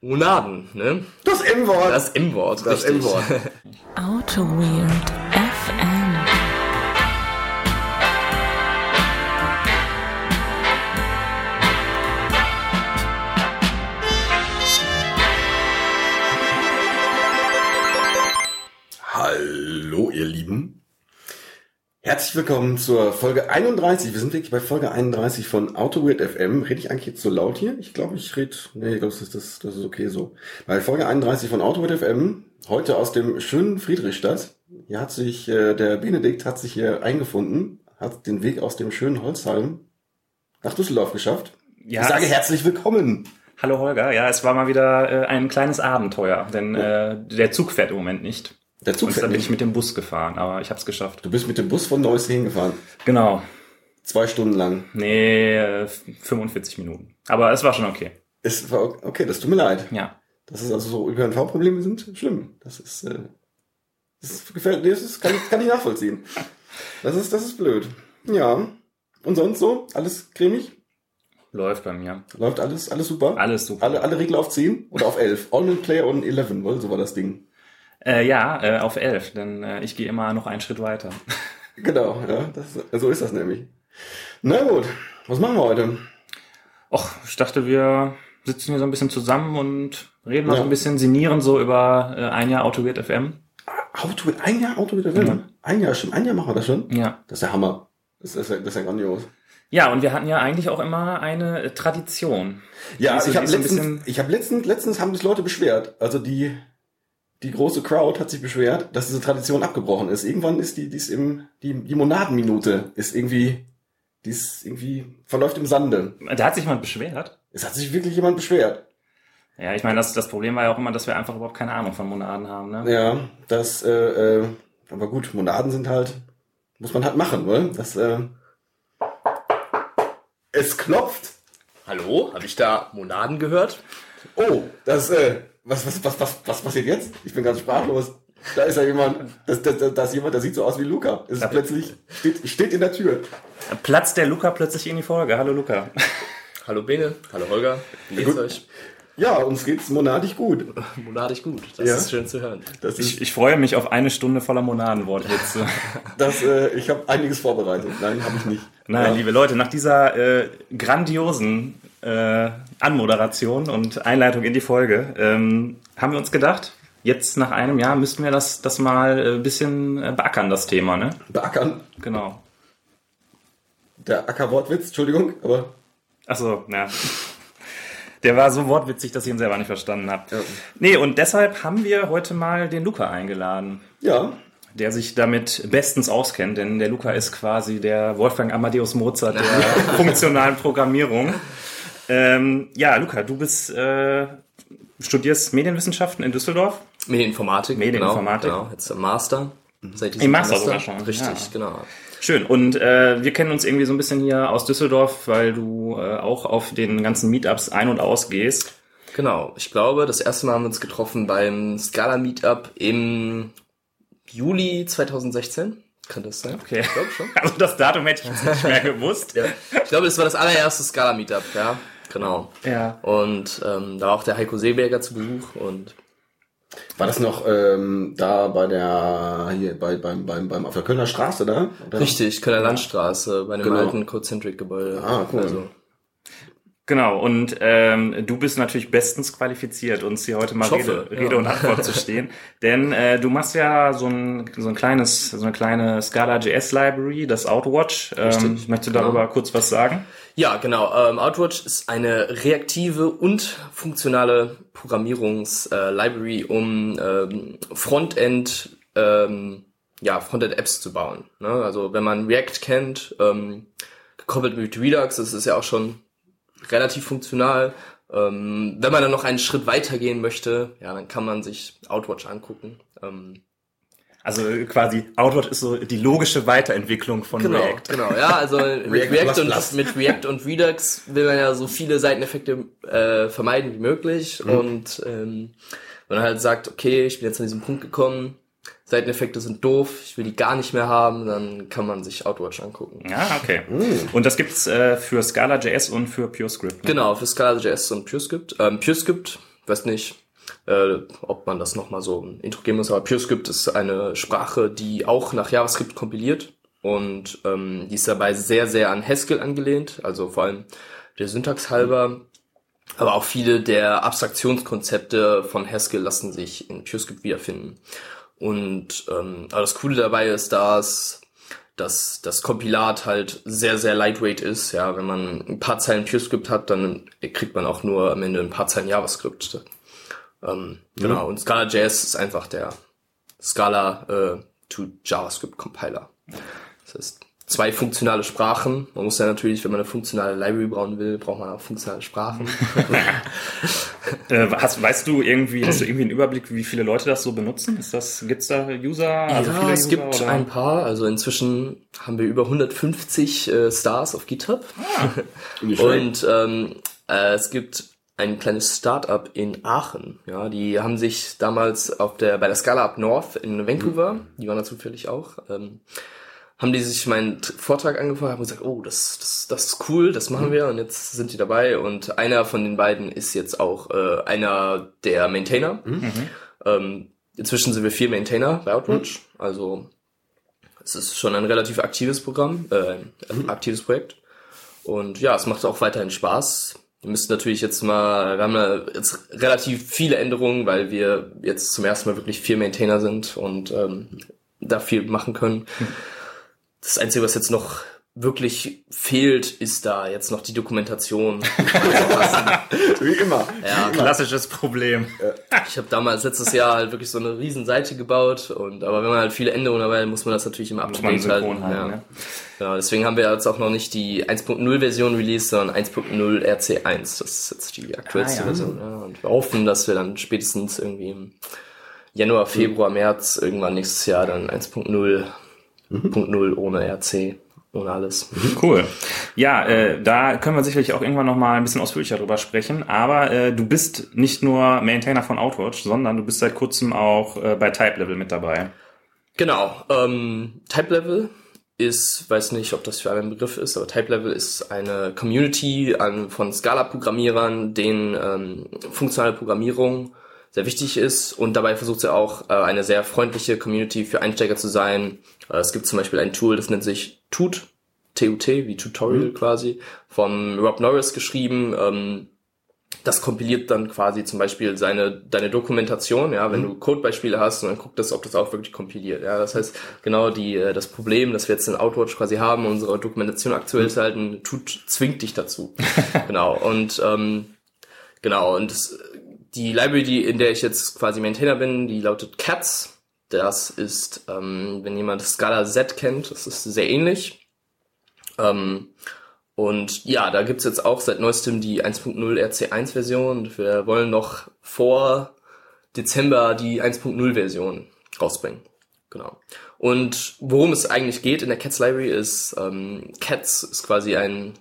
Monaden, ne? Das M-Wort. Das M-Wort, Das. M-Wort. Auto Weird Herzlich willkommen zur Folge 31. Wir sind wirklich bei Folge 31 von AutoWeird FM. Rede ich eigentlich jetzt so laut hier? Ich glaube, ich rede. Nee, ich glaube, das ist, das, das ist okay so. Bei Folge 31 von AutoWeird FM, heute aus dem schönen Friedrichstadt. Hier hat sich, äh, der Benedikt hat sich hier eingefunden, hat den Weg aus dem schönen Holzheim nach Düsseldorf geschafft. Ja, ich sage herzlich willkommen. Hallo Holger, ja, es war mal wieder äh, ein kleines Abenteuer, denn äh, der Zug fährt im Moment nicht. Der Zug Und dann bin nicht. ich mit dem Bus gefahren, aber ich habe es geschafft. Du bist mit dem Bus von Neuss hingefahren. Genau. Zwei Stunden lang. Nee, äh, 45 Minuten. Aber es war schon okay. Es war ok- okay, das tut mir leid. Ja. Das ist also so ÖPNV-Probleme sind schlimm. Das ist, äh, das gefällt, nee, das ist, kann, ich- kann ich nachvollziehen. Das ist, das ist blöd. Ja. Und sonst so? Alles cremig? Läuft bei mir. Läuft alles, alles super? Alles super. Alle, alle Regler auf 10 oder auf 11? All in Player on 11, wohl, so war das Ding. Äh, ja, äh, auf 11, denn äh, ich gehe immer noch einen Schritt weiter. Genau, ja, das, so ist das nämlich. Na gut, was machen wir heute? Och, ich dachte, wir sitzen hier so ein bisschen zusammen und reden mal Ja. so ein bisschen, sinnieren so über äh, ein Jahr Auto Weird FM. Auto, ein Jahr Auto wieder Ja. Ein Jahr schon, ein Jahr machen wir das schon? Ja. Das ist der Hammer. Das ist, ja- das ist ja grandios. Ja, und wir hatten ja eigentlich auch immer eine äh, Tradition. Ja, ich habe letztens, ich habe letztens, letztens haben sich Leute beschwert. Also die, die große Crowd hat sich beschwert, dass diese Tradition abgebrochen ist. Irgendwann ist die, die ist im, die, die Monadenminute ist irgendwie, die ist irgendwie, verläuft im Sande. Da hat sich jemand beschwert. Es hat sich wirklich jemand beschwert. Ja, ich meine, das, das Problem war ja auch immer, dass wir einfach überhaupt keine Ahnung von Monaden haben. Ne? Ja, das, äh, äh, aber gut, Monaden sind halt, muss man halt machen, oder? Das, äh, es klopft. Hallo? Habe ich da Monaden gehört? Oh, das, äh, was, was, was, was, was passiert jetzt? Ich bin ganz sprachlos. Da ist ja jemand, das, das, das, da ist jemand, der sieht so aus wie Luca. Es ist plötzlich, steht, steht in der Tür. Platzt der Luca plötzlich in die Folge. Hallo Luca. Hallo Bene, hallo Holger, wie geht's gut. euch? Ja, uns geht's monadig gut. Monadig gut, das Ja. ist schön zu hören. Das Ich, ich freue mich auf eine Stunde voller Monadenwortwitze. das, äh, ich habe einiges vorbereitet. Nein, habe ich nicht. Nein, ja. liebe Leute, nach dieser äh, grandiosen äh, Anmoderation und Einleitung in die Folge ähm, haben wir uns gedacht, jetzt nach einem Jahr müssten wir das, das mal äh, ein bisschen äh, beackern, das Thema. Ne? Beackern. Genau. Der Ackerwortwitz, Entschuldigung, aber Achso, ja. Der war so wortwitzig, dass ich ihn selber nicht verstanden habe. Ja. Nee, und deshalb haben wir heute mal den Luca eingeladen, ja, der sich damit bestens auskennt, denn der Luca ist quasi der Wolfgang Amadeus Mozart der funktionalen Programmierung. Ähm, ja, Luca, du bist äh, studierst Medienwissenschaften in Düsseldorf. Medieninformatik. Medieninformatik. Genau, genau. jetzt im Master. Seit diesem Im Master sogar schon, Richtig, ja. genau. Schön. Und äh, wir kennen uns irgendwie so ein bisschen hier aus Düsseldorf, weil du äh, auch auf den ganzen Meetups ein- und ausgehst. Genau, ich glaube, das erste Mal haben wir uns getroffen beim Scala Meetup im Juli 2016. Kann das sein? Okay. Ich glaube schon. Also das Datum hätte ich jetzt nicht mehr gewusst. Ja. Ich glaube, das war das allererste Scala Meetup, ja. Genau. Ja. Und ähm, da war auch der Heiko Seeberger zu Besuch und war das noch ähm, da bei der, hier, bei, beim, beim, beim, auf der Kölner Straße da? Oder? richtig, Kölner Landstraße bei dem Genau. alten Cocentric-Gebäude. Ah, cool. Also, Genau, und ähm, du bist natürlich bestens qualifiziert, uns hier heute mal Ich hoffe, Rede, ja. Rede und Antwort zu stehen. Denn äh, du machst ja so ein, so ein kleines, so eine kleine Scala JS Library, das Outwatch. Ähm, Richtig, möchtest du darüber genau. kurz was sagen? Ja, genau. Ähm, Outwatch ist eine reaktive und funktionale Programmierungs-Library, um ähm, Frontend, ähm, ja, Frontend-Apps zu bauen. Ne? Also wenn man React kennt, ähm, gekoppelt mit Redux, das ist ja auch schon relativ funktional. Ähm, wenn man dann noch einen Schritt weiter gehen möchte, ja, dann kann man sich Outwatch angucken. Ähm, Also quasi Outwatch ist so die logische Weiterentwicklung von Genau, React. genau, ja, also mit React React, und mit React und Redux will man ja so viele Seiteneffekte äh, vermeiden wie möglich Mhm. und ähm, wenn man halt sagt, okay, ich bin jetzt an diesen Punkt gekommen, Seiteneffekte sind doof, ich will die gar nicht mehr haben, dann kann man sich Outwatch angucken. Ja, okay. Mm. Und das gibt's äh, für Scala JS und für PureScript. Ne? Genau, für Scala.js und PureScript. Ähm, PureScript weiß nicht, äh, ob man das nochmal so ein Intro geben muss, aber PureScript ist eine Sprache, die auch nach JavaScript kompiliert und ähm, die ist dabei sehr, sehr an Haskell angelehnt, also vor allem der Syntax halber. Aber auch viele der Abstraktionskonzepte von Haskell lassen sich in PureScript wiederfinden. Und ähm, aber das Coole dabei ist, dass dass das Kompilat halt sehr, sehr lightweight ist. Ja, wenn man ein paar Zeilen PureScript hat, dann kriegt man auch nur am Ende ein paar Zeilen JavaScript. Ähm, Genau. Und Scala.js ist einfach der Scala äh, to JavaScript Compiler. Das heißt, zwei funktionale Sprachen. Man muss ja natürlich, wenn man eine funktionale Library bauen will, braucht man auch funktionale Sprachen. Äh, hast, weißt du irgendwie, hast du irgendwie einen Überblick, wie viele Leute das so benutzen? Ist das, gibt's da User? Also ja, viele es User, gibt oder? ein paar. Also inzwischen haben wir über 150 äh, Stars auf GitHub. Schlecht. Und ähm, äh, es gibt ein kleines Startup in Aachen. Ja, die haben sich damals auf der bei der Scala Up North in Vancouver, die waren da zufällig auch, ähm, haben die sich meinen Vortrag angefragt und gesagt, oh, das, das, das ist cool, das machen wir. Und jetzt sind die dabei. Und einer von den beiden ist jetzt auch äh, einer der Maintainer. Ähm, inzwischen sind wir vier Maintainer bei Outwatch, also es ist schon ein relativ aktives Programm, äh, ein aktives Projekt. Und ja, es macht auch weiterhin Spaß. Wir müssen natürlich jetzt mal, wir haben da jetzt relativ viele Änderungen, weil wir jetzt zum ersten Mal wirklich vier Maintainer sind und ähm, da viel machen können. Das Einzige, was jetzt noch wirklich fehlt, ist da jetzt noch die Dokumentation. Wie immer. ja, Klassisches Problem. ich habe damals letztes Jahr halt wirklich so eine riesen Seite gebaut und aber wenn man halt viele Änderungen dabei hat, muss man das natürlich immer up to man date halten. halten, ja. ne? ja, deswegen haben wir jetzt auch noch nicht die 1.0 Version released, sondern 1.0 RC1. Das ist jetzt die aktuellste Ah, ja. Version. Ja. Und wir hoffen, dass wir dann spätestens irgendwie im Januar, Februar, März irgendwann nächstes Jahr dann 1.0 Punkt null ohne RC, ohne alles. Cool. Ja, äh, da können wir sicherlich auch irgendwann noch mal ein bisschen ausführlicher drüber sprechen. Aber äh, du bist nicht nur Maintainer von Outwatch, sondern du bist seit kurzem auch äh, bei Type Level mit dabei. Genau. Ähm, Type Level ist, weiß nicht, ob das für einen Begriff ist, aber Type Level ist eine Community an, von Scala-Programmierern, denen ähm, funktionale Programmierung sehr wichtig ist und dabei versucht sie auch äh, eine sehr freundliche Community für Einsteiger zu sein. Äh, es gibt zum Beispiel ein Tool, das nennt sich Tut, TUT, wie Tutorial quasi, von Rob Norris geschrieben. Ähm, das kompiliert dann quasi zum Beispiel seine, deine Dokumentation, ja, wenn du Codebeispiele hast und dann guckt das, ob das auch wirklich kompiliert, ja. Das heißt, genau die, äh, das Problem, das wir jetzt in Outwatch quasi haben, unsere Dokumentation aktuell zu halten, tut, zwingt dich dazu. genau. Und, ähm, genau. Und das, die Library, die, in der ich jetzt quasi Maintainer bin, die lautet Cats. Das ist, ähm, wenn jemand Scala Z kennt, das ist sehr ähnlich. Ähm, und ja, da gibt's jetzt auch seit neuestem die 1.0 RC1 Version und wir wollen noch vor Dezember die 1.0 Version rausbringen. Genau. Und worum es eigentlich geht in der Cats Library ist, ähm, Cats ist quasi ein,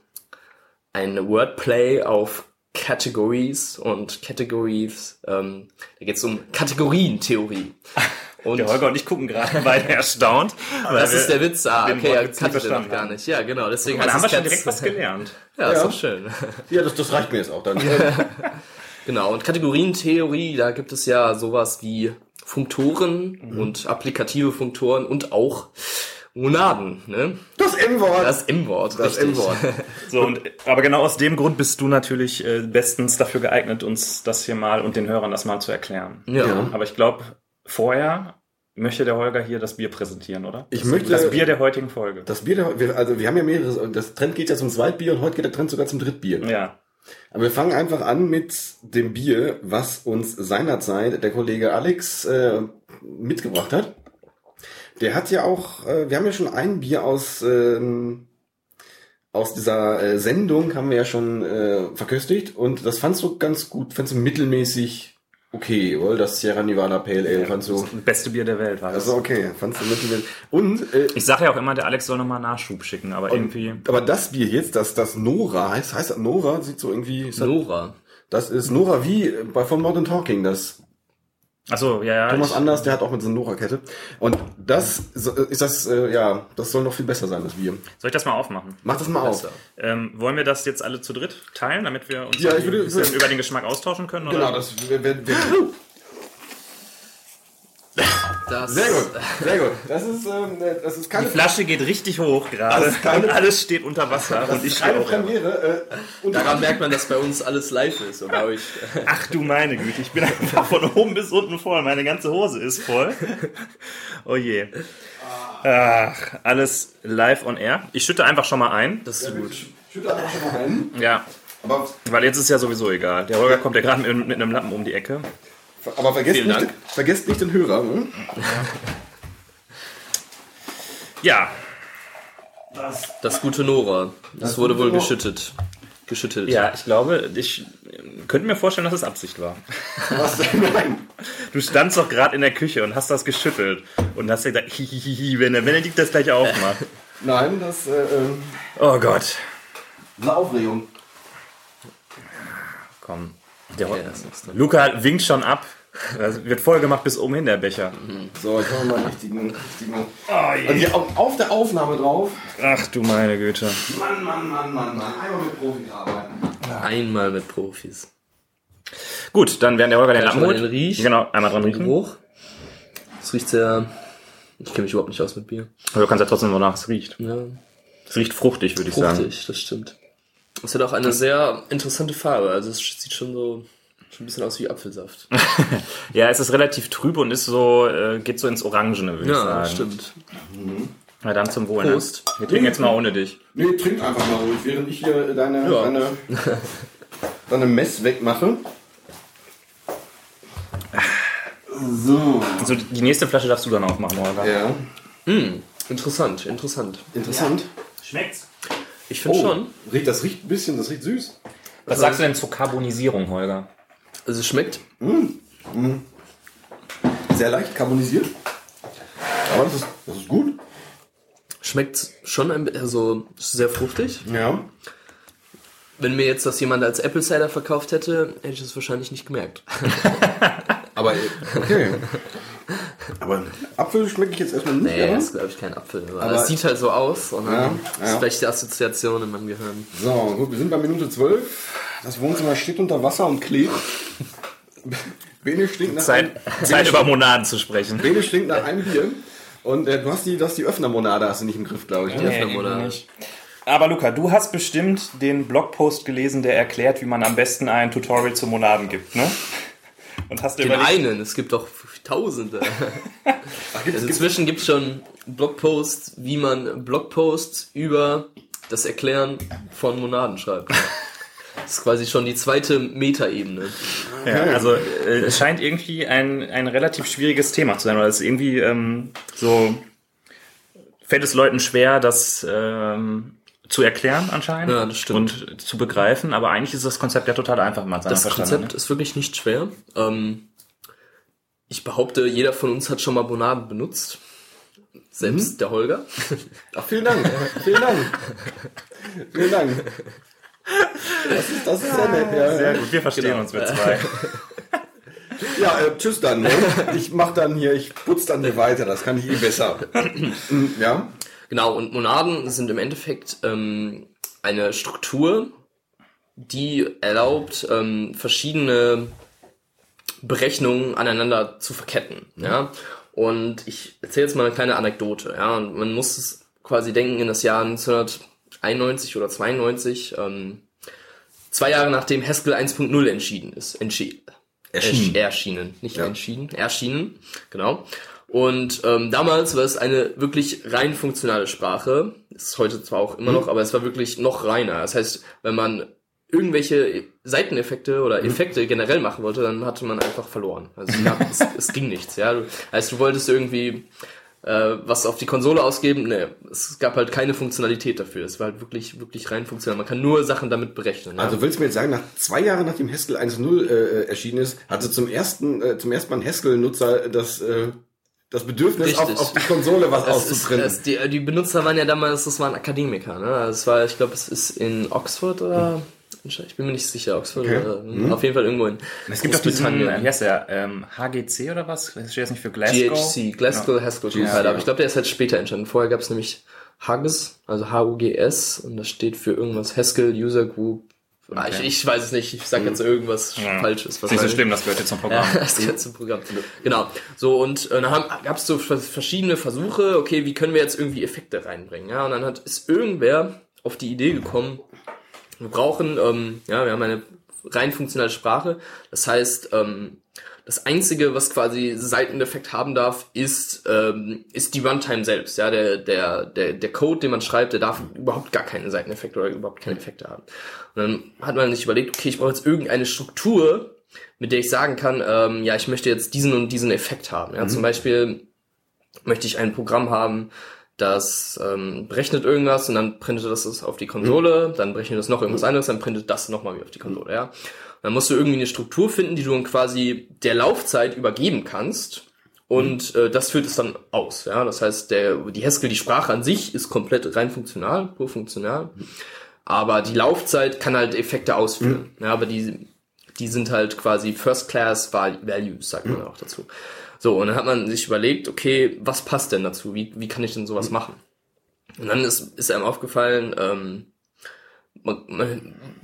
ein Wordplay auf Categories und Categories, ähm, da geht's um Kategorientheorie. Und Der Holger und ich gucken gerade beide erstaunt. das ist der Witz. Ah, den okay, ja, kannte ich verstanden noch gar nicht. Ja, genau, deswegen haben wir schon direkt was gelernt. Ja, ist doch schön. Ja, das, das reicht mir jetzt auch dann. Genau, und Kategorientheorie, da gibt es ja sowas wie Funktoren Mhm. und applikative Funktoren und auch Monaden, ne? Das M-Wort. Das M-Wort, Das. M-Wort. So, und, aber genau aus dem Grund bist du natürlich äh, bestens dafür geeignet, uns das hier mal und den Hörern das mal zu erklären. Ja. Ja. Aber ich glaube, vorher möchte der Holger hier das Bier präsentieren, oder? Ich das, möchte- das Bier der heutigen Folge. Das Bier, der, wir, also wir haben ja mehrere, das Trend geht ja zum Zweitbier und heute geht der Trend sogar zum Drittbier. ja. Aber wir fangen einfach an mit dem Bier, was uns seinerzeit der Kollege Alex äh, mitgebracht hat. Der hat ja auch, äh, wir haben ja schon ein Bier aus ähm, aus dieser äh, Sendung haben wir ja schon äh, verköstigt und das fandst du ganz gut, fandst du mittelmäßig okay, oder? Das Sierra Nevada Pale Ale fandst du. Das beste Bier der Welt war das. Also okay, fandst du mittelmäßig. Und äh, Ich sage ja auch immer, der Alex soll nochmal Nachschub schicken, aber irgendwie. aber das Bier jetzt, das das Nora heißt, heißt das Nora, sieht so irgendwie Nora. das ist Nora wie bei von Modern Talking, das Achso, ja, ja. Thomas ich- Anders, der hat auch mit so einer Nora-Kette. Und das ist das, äh, ja, das soll noch viel besser sein als wir. Soll ich das mal aufmachen? Mach das mal auf. Ähm, wollen wir das jetzt alle zu dritt teilen, damit wir uns Ja, würde- über den Geschmack austauschen können? Genau, Oder? das wär, wär, wär, Das, Sehr gut, sehr gut. Das ist, ähm, das ist Die keine, Flasche geht richtig hoch gerade und alles steht unter Wasser das und ich ist keine auch. Premiere. Äh, Daran merkt man, dass bei uns alles live ist. Und bei euch, Ach du meine Güte, ich bin einfach von oben bis unten voll. Meine ganze Hose ist voll. Oh je. Ach, alles live on air. Ich schütte einfach schon mal ein. das ist gut. Schütte einfach schon mal ein. Ja, Aber, weil jetzt ist ja sowieso egal. Der Holger kommt ja gerade mit, mit einem Lappen um die Ecke. Aber vergesst, Vielen nicht, Dank. den- vergesst nicht den Hörer. Hm? Ja, Das gute Nora. Das, Das wurde wohl Nora. geschüttet. Geschüttelt. ja, ich glaube, ich könnte mir vorstellen, dass es Absicht war. Was denn? Nein. Du standst doch gerade in der Küche und hast das geschüttelt und hast dir gesagt, hihihi, wenn der Benedikt das gleich aufmacht. Nein, das äh, ähm, Oh Gott. eine Aufregung. Komm. Der Ja, das drin. Luca winkt schon ab. Das wird voll gemacht bis oben hin, der Becher. So, ich mache mal einen richtigen. richtigen Oh also hier auf, auf der Aufnahme drauf. Ach du meine Güte. Mann, Mann, Mann, Mann, Mann. Einmal mit Profis arbeiten. Einmal mit Profis. Gut, dann werden der Holger den Lappen holt. riech. Genau, einmal dran riechen. Geruch. Es riecht sehr. Ich kenne mich überhaupt nicht aus mit Bier. Aber du kannst ja trotzdem, wonach es riecht. Ja, Es riecht fruchtig, würde ich sagen. fruchtig, das stimmt. Es hat auch eine sehr interessante Farbe. Also es sieht schon so schon ein bisschen aus wie Apfelsaft. Ja, es ist relativ trüb und ist so, äh, geht so ins Orangene, würde ich Ja, sagen. stimmt. Na dann zum Wohl. Prost. Ne? Wir trinken jetzt mal ohne dich. Nee, trink einfach mal ruhig, während ich hier deine, Ja. deine, deine Mess wegmache. So. Also die nächste Flasche darfst du dann aufmachen, Holger. Ja, Interessant, interessant. interessant. Schmeckt's? Ich finde Oh, schon. Riecht, das riecht ein bisschen, das riecht süß. Was sagst du denn zur Carbonisierung, Holger? Also es schmeckt. Sehr leicht carbonisiert. Aber das ist, das ist gut. Schmeckt schon ein bisschen, also sehr fruchtig. Ja. Wenn mir jetzt das jemand als Apple Cider verkauft hätte, hätte ich das wahrscheinlich nicht gemerkt. Aber okay. Aber Apfel schmecke ich jetzt erstmal nicht. Nee, das ist glaube ich kein Apfel. Aber, es sieht halt so aus. Und dann Ja, ist ja. vielleicht die Assoziation in meinem Gehirn. So, gut, wir sind bei Minute 12. Das Wohnzimmer steht unter Wasser und klebt. Bene stinkt nach Zeit, einem, Zeit über Monaden zu sprechen. Bene stinkt nach einem Bier. Und äh, du hast die, du hast die Öffnermonade hast du nicht im Griff, glaube ich. ne? Ja. Öffnermonade. Aber Luca, du hast bestimmt den Blogpost gelesen, der erklärt, wie man am besten ein Tutorial zu Monaden gibt, ne? Und hast dir Den überlegt, einen, es gibt doch Tausende. Ach, gibt's, Also inzwischen gibt es schon Blogposts, wie man Blogposts über das Erklären von Monaden schreibt. Das ist quasi schon die zweite Metaebene. Ja, also äh, es scheint irgendwie ein, ein relativ schwieriges Thema zu sein, weil es irgendwie ähm, so fällt es Leuten schwer, das ähm, zu erklären anscheinend Ja, das stimmt. und zu begreifen, aber eigentlich ist das Konzept ja total einfach, es Das Konzept verstanden ist wirklich nicht schwer. Ähm, ich behaupte, jeder von uns hat schon mal Monaden benutzt. Selbst der Holger. ach, vielen Dank. vielen Dank. vielen Dank. Das ist, das ist sehr nett. Ja, Sehr gut, wir verstehen Genau. uns wir zwei. ja äh, tschüss dann. Ne? Ich mach dann hier, ich putz dann hier weiter. Das kann ich eh besser. Ja. Genau, und Monaden sind im Endeffekt ähm, eine Struktur, die erlaubt, ähm, verschiedene Berechnungen aneinander zu verketten. Ja? Und ich erzähle jetzt mal eine kleine Anekdote. Ja? Und man muss es quasi denken in das Jahr 1991 oder 92, ähm, zwei Jahre nachdem Haskell 1.0 entschieden ist. Entschi Erschienen. Ersch- erschienen, nicht Ja. entschieden, erschienen, genau. Und ähm, damals war es eine wirklich rein funktionale Sprache. Ist heute zwar auch immer noch, aber es war wirklich noch reiner. Das heißt, wenn man irgendwelche Seiteneffekte oder Effekte generell machen wollte, dann hatte man einfach verloren. Also es, gab, es, es ging nichts. Ja, du, also du wolltest irgendwie äh, was auf die Konsole ausgeben. Nee, es gab halt keine Funktionalität dafür. Es war halt wirklich wirklich rein funktional. Man kann nur Sachen damit berechnen. Ja? Also willst du mir jetzt sagen, nach zwei Jahren nachdem Haskell 1.0 äh, erschienen ist, hatte zum ersten, äh, zum ersten Mal ein Haskell-Nutzer das, äh, das Bedürfnis, auf, auf die Konsole was auszuprinten. die, die Benutzer waren ja damals, das waren Akademiker, ne? Also Es war, ich glaube, es ist in Oxford oder Ich bin mir nicht sicher, Oxford Okay. oder äh, auf jeden Fall irgendwo in Es gibt auch diesen, wie heißt der, ähm, HGC oder was? Das steht jetzt nicht für Glasgow. GHC, Glasgow Haskell GHC, Compiler. ja. Aber ich glaube, der ist halt später entstanden. Vorher gab es nämlich Hugs, also H-U-G-S, und das steht für irgendwas Haskell User Group. Ah, Ich, ich weiß es nicht, ich sag jetzt irgendwas Falsches. Was Ist nicht so schlimm, das gehört jetzt zum Programm. Ja, das gehört zum Programm. Genau. So, und äh, dann gab es so vers- verschiedene Versuche, okay, wie können wir jetzt irgendwie Effekte reinbringen? Ja, und dann hat, ist irgendwer auf die Idee gekommen, wir brauchen, ähm, ja, wir haben eine rein funktionale Sprache. Das heißt, ähm, das Einzige, was quasi Seiteneffekt haben darf, ist, ähm, ist die Runtime selbst. Ja, der, der, der, der Code, den man schreibt, der darf überhaupt gar keine Seiteneffekte oder überhaupt keine Effekte haben. Und dann hat man sich überlegt, okay, ich brauche jetzt irgendeine Struktur, mit der ich sagen kann, ähm, ja, ich möchte jetzt diesen und diesen Effekt haben. Ja, zum Beispiel möchte ich ein Programm haben, das ähm, berechnet irgendwas und dann printet das auf die Konsole, dann berechnet das noch irgendwas anderes, dann printet das nochmal wieder auf die Konsole, ja. Und dann musst du irgendwie eine Struktur finden, die du dann quasi der Laufzeit übergeben kannst und äh, das führt es dann aus, ja. Das heißt, der, die Haskell, die Sprache an sich ist komplett rein funktional, pur funktional, aber die Laufzeit kann halt Effekte ausführen, ja, aber die die sind halt quasi First Class Val- Values, sagt man auch dazu. So, und dann hat man sich überlegt, okay, was passt denn dazu? Wie, wie kann ich denn sowas machen? Und dann ist, ist einem aufgefallen, ähm,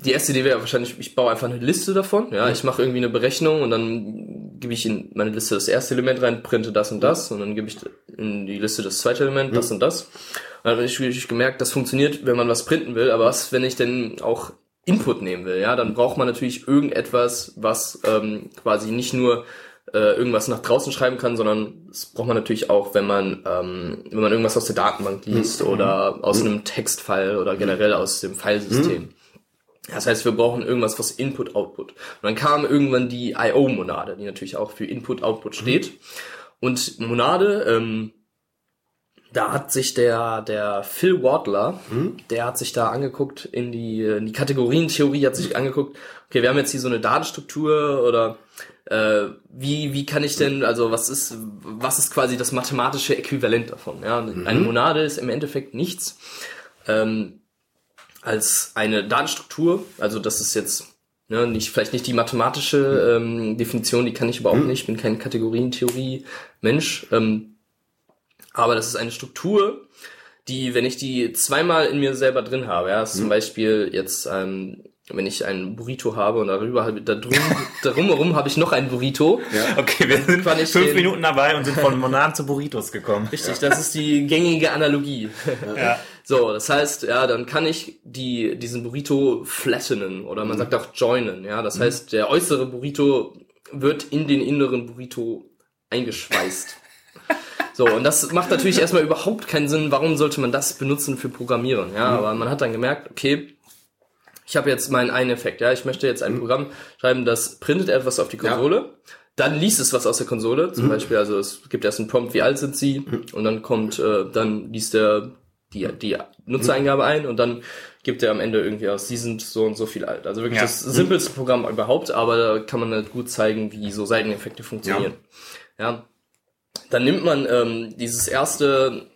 die erste Idee wäre wahrscheinlich, ich baue einfach eine Liste davon. Ja, ich mache irgendwie eine Berechnung und dann gebe ich in meine Liste das erste Element rein, printe das und das und dann gebe ich in die Liste das zweite Element, das und das. Und dann habe ich gemerkt, das funktioniert, wenn man was printen will, aber was, wenn ich denn auch Input nehmen will, ja, dann braucht man natürlich irgendetwas, was ähm, quasi nicht nur äh, irgendwas nach draußen schreiben kann, sondern das braucht man natürlich auch, wenn man ähm, wenn man irgendwas aus der Datenbank liest oder aus einem Textfile oder generell aus dem Filesystem. Das heißt, wir brauchen irgendwas, was Input, Output. Und dann kam irgendwann die IO-Monade, die natürlich auch für Input, Output steht. Und Monade, ähm, da hat sich der, der Phil Wardler, der hat sich da angeguckt in die, in die Kategorientheorie, hat sich angeguckt, okay, wir haben jetzt hier so eine Datenstruktur oder äh, wie, wie kann ich denn, also was ist, was ist quasi das mathematische Äquivalent davon? Ja? Eine Monade ist im Endeffekt nichts ähm, als eine Datenstruktur, also das ist jetzt ne, nicht, vielleicht nicht die mathematische ähm, Definition, die kann ich überhaupt nicht, ich bin kein Kategorientheorie-Mensch, ähm, aber das ist eine Struktur, die, wenn ich die zweimal in mir selber drin habe, ja, ist zum Beispiel jetzt, ähm, wenn ich einen Burrito habe und darüber habe, da drum, darum herum habe ich noch einen Burrito. Okay, wir sind fünf den- Minuten dabei und sind von Monaden zu Burritos gekommen. Richtig, das ist die gängige Analogie. Ja. So, das heißt, ja, dann kann ich die, diesen Burrito flattenen oder man sagt auch joinen, ja. Das heißt, der äußere Burrito wird in den inneren Burrito eingeschweißt. So, und das macht natürlich erstmal überhaupt keinen Sinn. Warum sollte man das benutzen für Programmieren? Ja, aber man hat dann gemerkt, okay, ich habe jetzt meinen einen Effekt, ja, ich möchte jetzt ein Programm schreiben, das printet etwas auf die Konsole, dann liest es was aus der Konsole, zum Beispiel, also es gibt erst einen Prompt, wie alt sind sie, und dann kommt, äh, dann liest er die, die Nutzereingabe ein und dann gibt er am Ende irgendwie aus, sie sind so und so viel alt. Also wirklich Ja. das simpelste Programm überhaupt, aber da kann man halt gut zeigen, wie so Seiteneffekte funktionieren. Ja. Dann nimmt man ähm, dieses erste,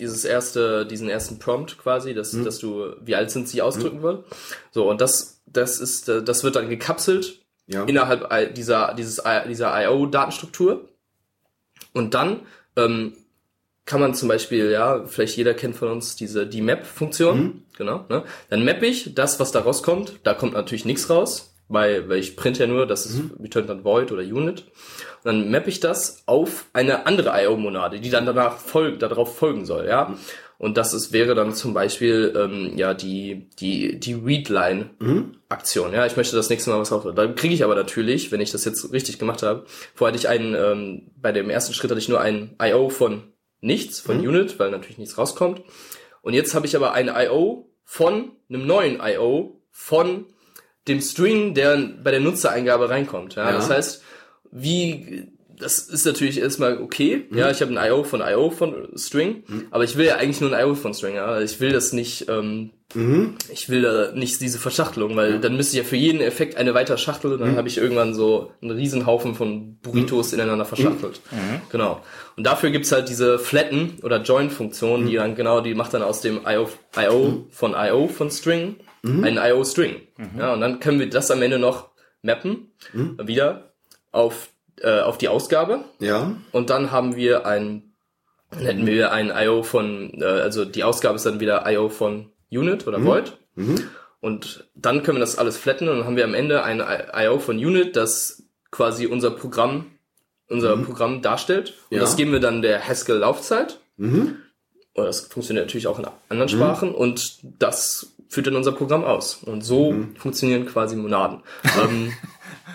dieses erste, diesen ersten Prompt quasi, dass, dass du, wie alt sind sie ausdrücken will. So, und das, das ist, äh, das wird dann gekapselt Ja. innerhalb dieser, dieses, dieser IO-Datenstruktur. Und dann ähm, kann man zum Beispiel, ja, vielleicht jeder kennt von uns diese die Map-Funktion, genau. Ne? Dann mappe ich das, was da rauskommt. Da kommt natürlich nichts raus, weil, weil ich print ja nur, das ist return dann void oder unit. Und dann mappe ich das auf eine andere IO-Monade, die dann danach folg, darauf folgen soll, ja. Und das ist, wäre dann zum Beispiel ähm, ja die die die Readline-Aktion. Ja, ich möchte das nächste Mal was auf. Da kriege ich aber natürlich, wenn ich das jetzt richtig gemacht habe, vorher hatte ich einen ähm, bei dem ersten Schritt hatte ich nur ein IO von nichts von Unit, weil natürlich nichts rauskommt. Und jetzt habe ich aber ein IO von einem neuen IO von dem String, der bei der Nutzereingabe reinkommt. Ja, Ja. das heißt, wie das ist natürlich erstmal okay. Ja, ich habe ein IO von IO von String, aber ich will ja eigentlich nur ein IO von String. Ja? Ich will das nicht. Ähm, Ich will da nicht diese Verschachtelung, weil dann müsste ich ja für jeden Effekt eine weitere Schachtel und dann habe ich irgendwann so einen Riesenhaufen von Burritos ineinander verschachtelt. Genau. Und dafür gibt's halt diese Flatten oder Join-Funktion, die dann genau, die macht dann aus dem IO, IO von IO von String einen IO-String. Ja, und dann können wir das am Ende noch mappen, wieder auf, äh, auf die Ausgabe. Ja. Und dann haben wir ein, dann hätten wir ein IO von, äh, also die Ausgabe ist dann wieder IO von Unit oder Void. Und dann können wir das alles flatten und dann haben wir am Ende ein IO von Unit, das quasi unser Programm, unser Programm darstellt. Und Ja. das geben wir dann der Haskell Laufzeit. Oder das funktioniert natürlich auch in anderen Sprachen und das führt dann unser Programm aus. Und so funktionieren quasi Monaden. ähm,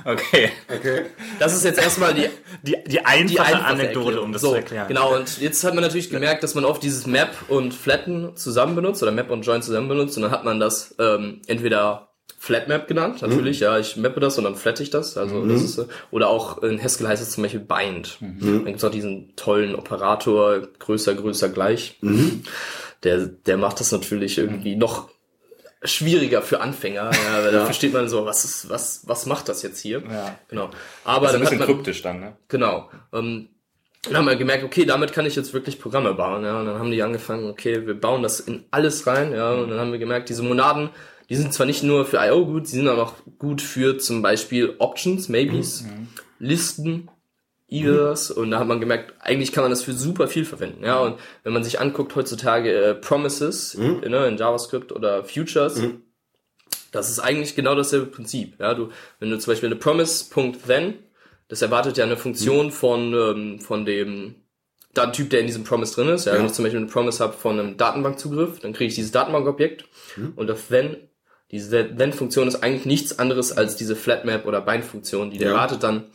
Okay. Okay. das ist jetzt erstmal die Die, die einfache, die einfache Anekdote, Erklärung. um das so, zu erklären. Genau, und jetzt hat man natürlich gemerkt, dass man oft dieses Map und Flatten zusammen benutzt oder Map und Join zusammen benutzt und dann hat man das ähm, entweder Flatmap genannt, natürlich, ja, ich mappe das und dann flatte ich das, also das ist, oder auch in Haskell heißt es zum Beispiel bind. Dann gibt's auch diesen tollen Operator, größer, größer, gleich. Der, der macht das natürlich irgendwie noch schwieriger für Anfänger, ja, weil da versteht man so, was ist, was, was macht das jetzt hier? Ja. Genau. Aber Das ist ein bisschen man, kryptisch dann, ne? Genau. Ähm, dann haben wir gemerkt, okay, damit kann ich jetzt wirklich Programme bauen. Ja, und dann haben die angefangen, okay, wir bauen das in alles rein. Ja, und dann haben wir gemerkt, diese Monaden, die sind zwar nicht nur für I.O. gut, sie sind auch gut für zum Beispiel Options, Maybes, Listen, Ears. Und da hat man gemerkt, eigentlich kann man das für super viel verwenden. Ja, und wenn man sich anguckt heutzutage äh, Promises ne, in JavaScript oder Futures, das ist eigentlich genau dasselbe Prinzip. Ja, du, wenn du zum Beispiel eine Promise.then, das erwartet ja eine Funktion von, ähm, von dem Datentyp, der in diesem Promise drin ist. Ja, Ja. Wenn ich zum Beispiel eine Promise habe von einem Datenbankzugriff, dann kriege ich dieses Datenbankobjekt und das then, diese then-Funktion ist eigentlich nichts anderes als diese Flatmap oder Bind-Funktion, die Ja. erwartet dann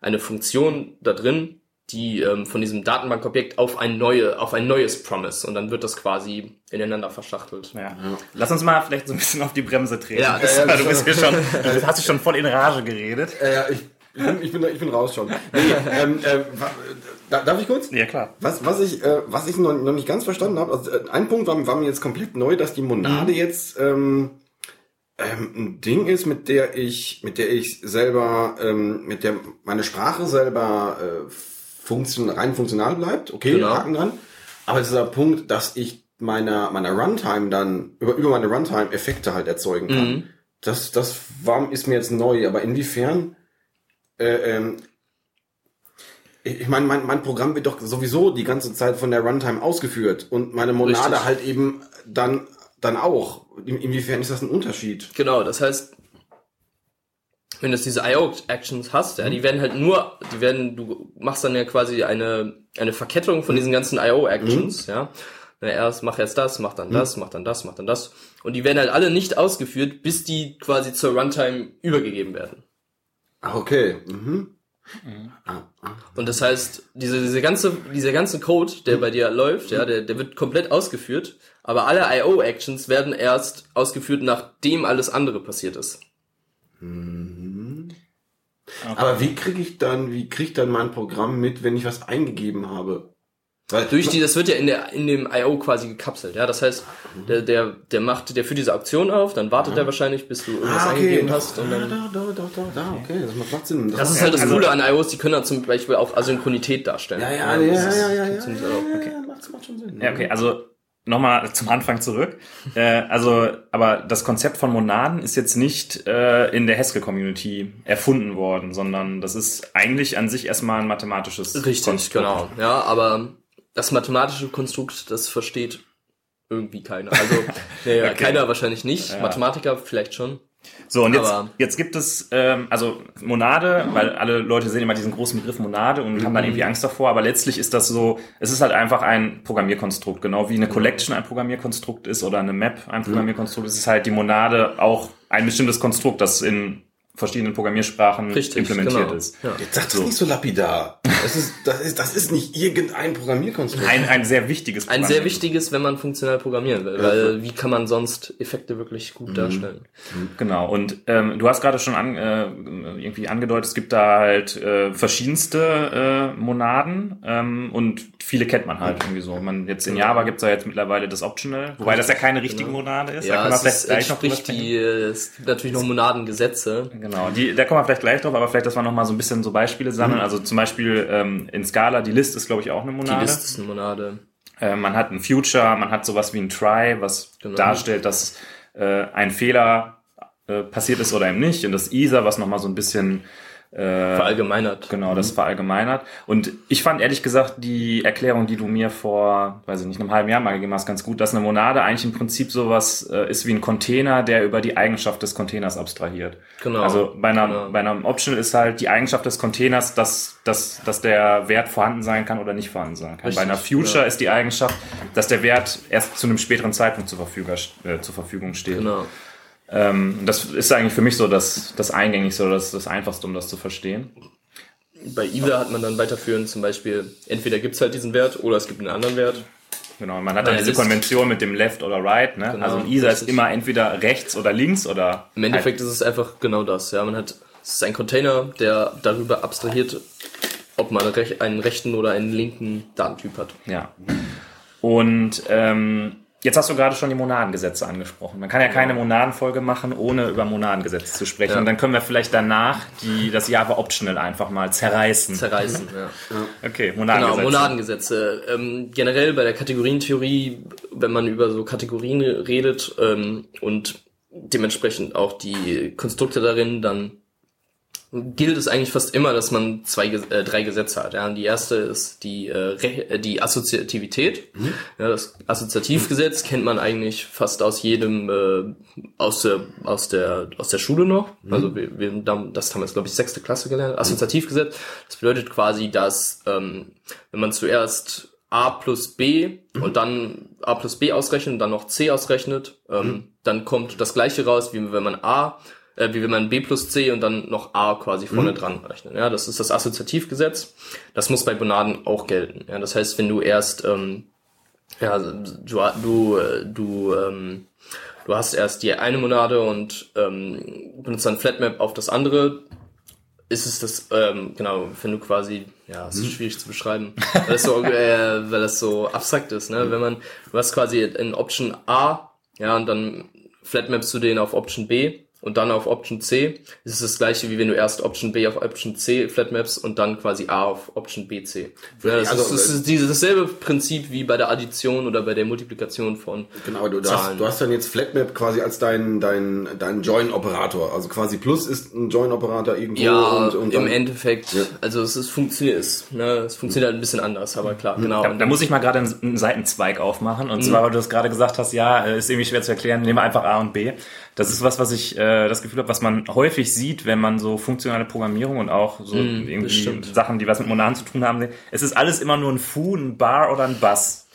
eine Funktion da drin, die ähm, von diesem Datenbankobjekt auf ein neue, auf ein neues Promise und dann wird das quasi ineinander verschachtelt. Ja. Lass uns mal vielleicht so ein bisschen auf die Bremse treten. Ja, das- du bist hier schon, du hast dich schon voll in Rage geredet. Ja, ich, ich, bin, ich, bin, ich bin raus schon. Nee, ähm, äh, darf ich kurz? Ja, klar. Was, was ich, äh, was ich noch, noch nicht ganz verstanden habe, also äh, ein Punkt war, war mir jetzt komplett neu, dass die Monade jetzt ähm, ähm, ein Ding ist, mit der ich, mit der ich selber, ähm, mit der meine Sprache selber äh, funktion, rein funktional bleibt. Okay, Genau. Haken dran. Aber dieser Punkt, dass ich meiner meiner Runtime dann über über meine Runtime Effekte halt erzeugen kann. Mhm. Das das war ist mir jetzt neu. Aber inwiefern äh, ähm, ich ich meine, mein, mein Programm wird doch sowieso die ganze Zeit von der Runtime ausgeführt und meine Monade Richtig. halt eben dann, dann auch. In, inwiefern ist das ein Unterschied? Genau, das heißt, wenn du diese IO-Actions hast, ja, die werden halt nur, die werden, du machst dann ja quasi eine, eine Verkettung von diesen ganzen IO-Actions, ja. Na, erst mach erst das, mach dann das, mach dann das, mach dann das. Und die werden halt alle nicht ausgeführt, bis die quasi zur Runtime übergegeben werden. Ah, okay. Mhm. Ah, ah. Und das heißt, diese, diese ganze, dieser ganze Code, der bei dir läuft, ja, der, der wird komplett ausgeführt, aber alle IO-Actions werden erst ausgeführt, nachdem alles andere passiert ist. Aber wie kriege ich dann, wie kriegt dann mein Programm mit, wenn ich was eingegeben habe? Weil, Durch die, das wird ja in der, in dem I.O. quasi gekapselt, ja. Das heißt, der, der, der macht, der führt diese Auktion auf, dann wartet er wahrscheinlich, bis du irgendwas ah, okay. eingegeben hast und ah, dann. da, da, da, da, da, okay, das macht Sinn. Das ist halt das Also- Coole an I.O.s, die können dann zum Beispiel auch Asynchronität darstellen. ja, ja, ja, das ja, ja, ja, ja, ja, ja, Okay. ja, macht, macht schon Sinn. Ja, okay, also nochmal zum Anfang zurück. äh, also, aber das Konzept von Monaden ist jetzt nicht äh, in der Haskell-Community erfunden worden, sondern das ist eigentlich an sich erstmal ein mathematisches Richtig, Konstrukt. genau. Ja, aber das mathematische Konstrukt, das versteht irgendwie keiner. Also, nee, Okay. keiner wahrscheinlich nicht. Ja. Mathematiker vielleicht schon. So, und jetzt, jetzt gibt es, ähm, also Monade, weil alle Leute sehen immer diesen großen Begriff Monade und haben dann irgendwie Angst davor, aber letztlich ist das so, es ist halt einfach ein Programmierkonstrukt, genau wie eine Collection ein Programmierkonstrukt ist oder eine Map ein Programmierkonstrukt ist, ist halt die Monade auch ein bestimmtes Konstrukt, das in verschiedenen Programmiersprachen Richtig, implementiert genau. ist. Ja. Jetzt sagt das nicht so lapidar. Das ist, das ist, das ist nicht irgendein Programmierkonstrukt. Ein, ein sehr wichtiges Ein sehr wichtiges, wenn man funktional programmieren will, weil wie kann man sonst Effekte wirklich gut darstellen? Genau, und ähm, du hast gerade schon an, äh, irgendwie angedeutet, es gibt da halt äh, verschiedenste äh, Monaden ähm, und viele kennt man halt irgendwie so. Man jetzt in Java gibt's ja jetzt mittlerweile das Optional, wobei das ja keine richtige Genau. Monade ist. da Ja, können wir es vielleicht ist, gleich noch drüber die, es gibt natürlich noch Monadengesetze. Genau, die, da kommen wir vielleicht gleich drauf, aber vielleicht, dass wir noch mal so ein bisschen so Beispiele sammeln. Mhm. Also zum Beispiel ähm, in Scala, die List ist, glaube ich, auch eine Die Monade. List ist eine Monade. Äh, man hat ein Future, man hat sowas wie ein Try, was Genau. darstellt, dass äh, ein Fehler äh, passiert ist oder eben nicht. Und das ISA, was nochmal so ein bisschen Verallgemeinert. Genau, das verallgemeinert. Und ich fand ehrlich gesagt die Erklärung, die du mir vor, weiß ich nicht, einem halben Jahr mal gegeben hast, ganz gut, dass eine Monade eigentlich im Prinzip sowas äh, ist wie ein Container, der über die Eigenschaft des Containers abstrahiert. Genau. Also bei, einer, Genau. bei einem Optional ist halt die Eigenschaft des Containers, dass, dass, dass der Wert vorhanden sein kann oder nicht vorhanden sein kann. Richtig, bei einer Future genau. ist die Eigenschaft, dass der Wert erst zu einem späteren Zeitpunkt zur Verfügung, äh, zur Verfügung steht. Genau. Ähm, das ist eigentlich für mich so das, das Eingängigste oder das, das Einfachste, um das zu verstehen. Bei ISA hat man dann weiterführend zum Beispiel, entweder gibt's halt diesen Wert oder es gibt einen anderen Wert. Genau, man hat dann diese Konvention mit dem Left oder Right, ne? Genau, also ein ISA ist immer entweder rechts oder links oder Im Endeffekt ist es einfach genau das. Ja, man hat, es ist ein Container, der darüber abstrahiert, ob man einen rechten oder einen linken Datentyp hat. ja. Und ähm, jetzt hast du gerade schon die Monadengesetze angesprochen. Man kann ja keine Monadenfolge machen, ohne über Monadengesetze zu sprechen. Ja. Und dann können wir vielleicht danach die, das Java Optional einfach mal zerreißen. Zerreißen, ja. Okay, Genau, Monadengesetze. Monadengesetze. Ähm, generell bei der Kategorientheorie, wenn man über so Kategorien redet ähm, und dementsprechend auch die Konstrukte darin, dann gilt es eigentlich fast immer, dass man zwei, äh, drei Gesetze hat. Ja, und die erste ist die, äh, äh, die Assoziativität. Ja, das Assoziativgesetz kennt man eigentlich fast aus jedem äh, aus der aus der aus der Schule noch. Also wir, wir das haben wir jetzt glaube ich sechste Klasse gelernt. Assoziativgesetz. Das bedeutet quasi, dass ähm, wenn man zuerst A plus B und dann A plus B ausrechnet und dann noch C ausrechnet, ähm, dann kommt das gleiche raus, wie wenn man A, äh, wie wenn man B plus C und dann noch A quasi vorne dran rechnet. Ja, das ist das Assoziativgesetz. Das muss bei Monaden auch gelten. Ja, das heißt, wenn du erst, ähm, ja, du, du, äh, du, ähm, du hast erst die eine Monade und ähm, benutzt dann Flatmap auf das andere, ist es das, ähm, genau, wenn du quasi, ja, es ist schwierig zu beschreiben, weil das so, äh, weil das so abstrakt ist, ne? Wenn man, du hast quasi in Option A, ja, und dann flatmapst du den auf Option B und dann auf Option C, ist es das gleiche, wie wenn du erst Option B auf Option C flatmaps und dann quasi A auf Option BC. Ja, das, Also, ist, das ist dieses dasselbe Prinzip wie bei der Addition oder bei der Multiplikation von Genau, du, Zahlen. hast, du hast dann jetzt Flatmap quasi als dein, dein, dein Join-Operator. Also quasi Plus ist ein Join-Operator irgendwo. Ja, und, und im Endeffekt, also es ist funktioniert, es, ne, es funktioniert halt ein bisschen anders, aber klar, genau. Da, da muss ich mal gerade einen, einen Seitenzweig aufmachen. Und zwar, weil du das gerade gesagt hast, ja, äh, ist irgendwie schwer zu erklären, nehmen wir einfach A und B. Das ist was, was ich äh, das Gefühl habe, was man häufig sieht, wenn man so funktionale Programmierung und auch so irgendwie stimmt. Sachen, die was mit Monaden zu tun haben. Es ist alles immer nur ein Foo, ein Bar oder ein Bass.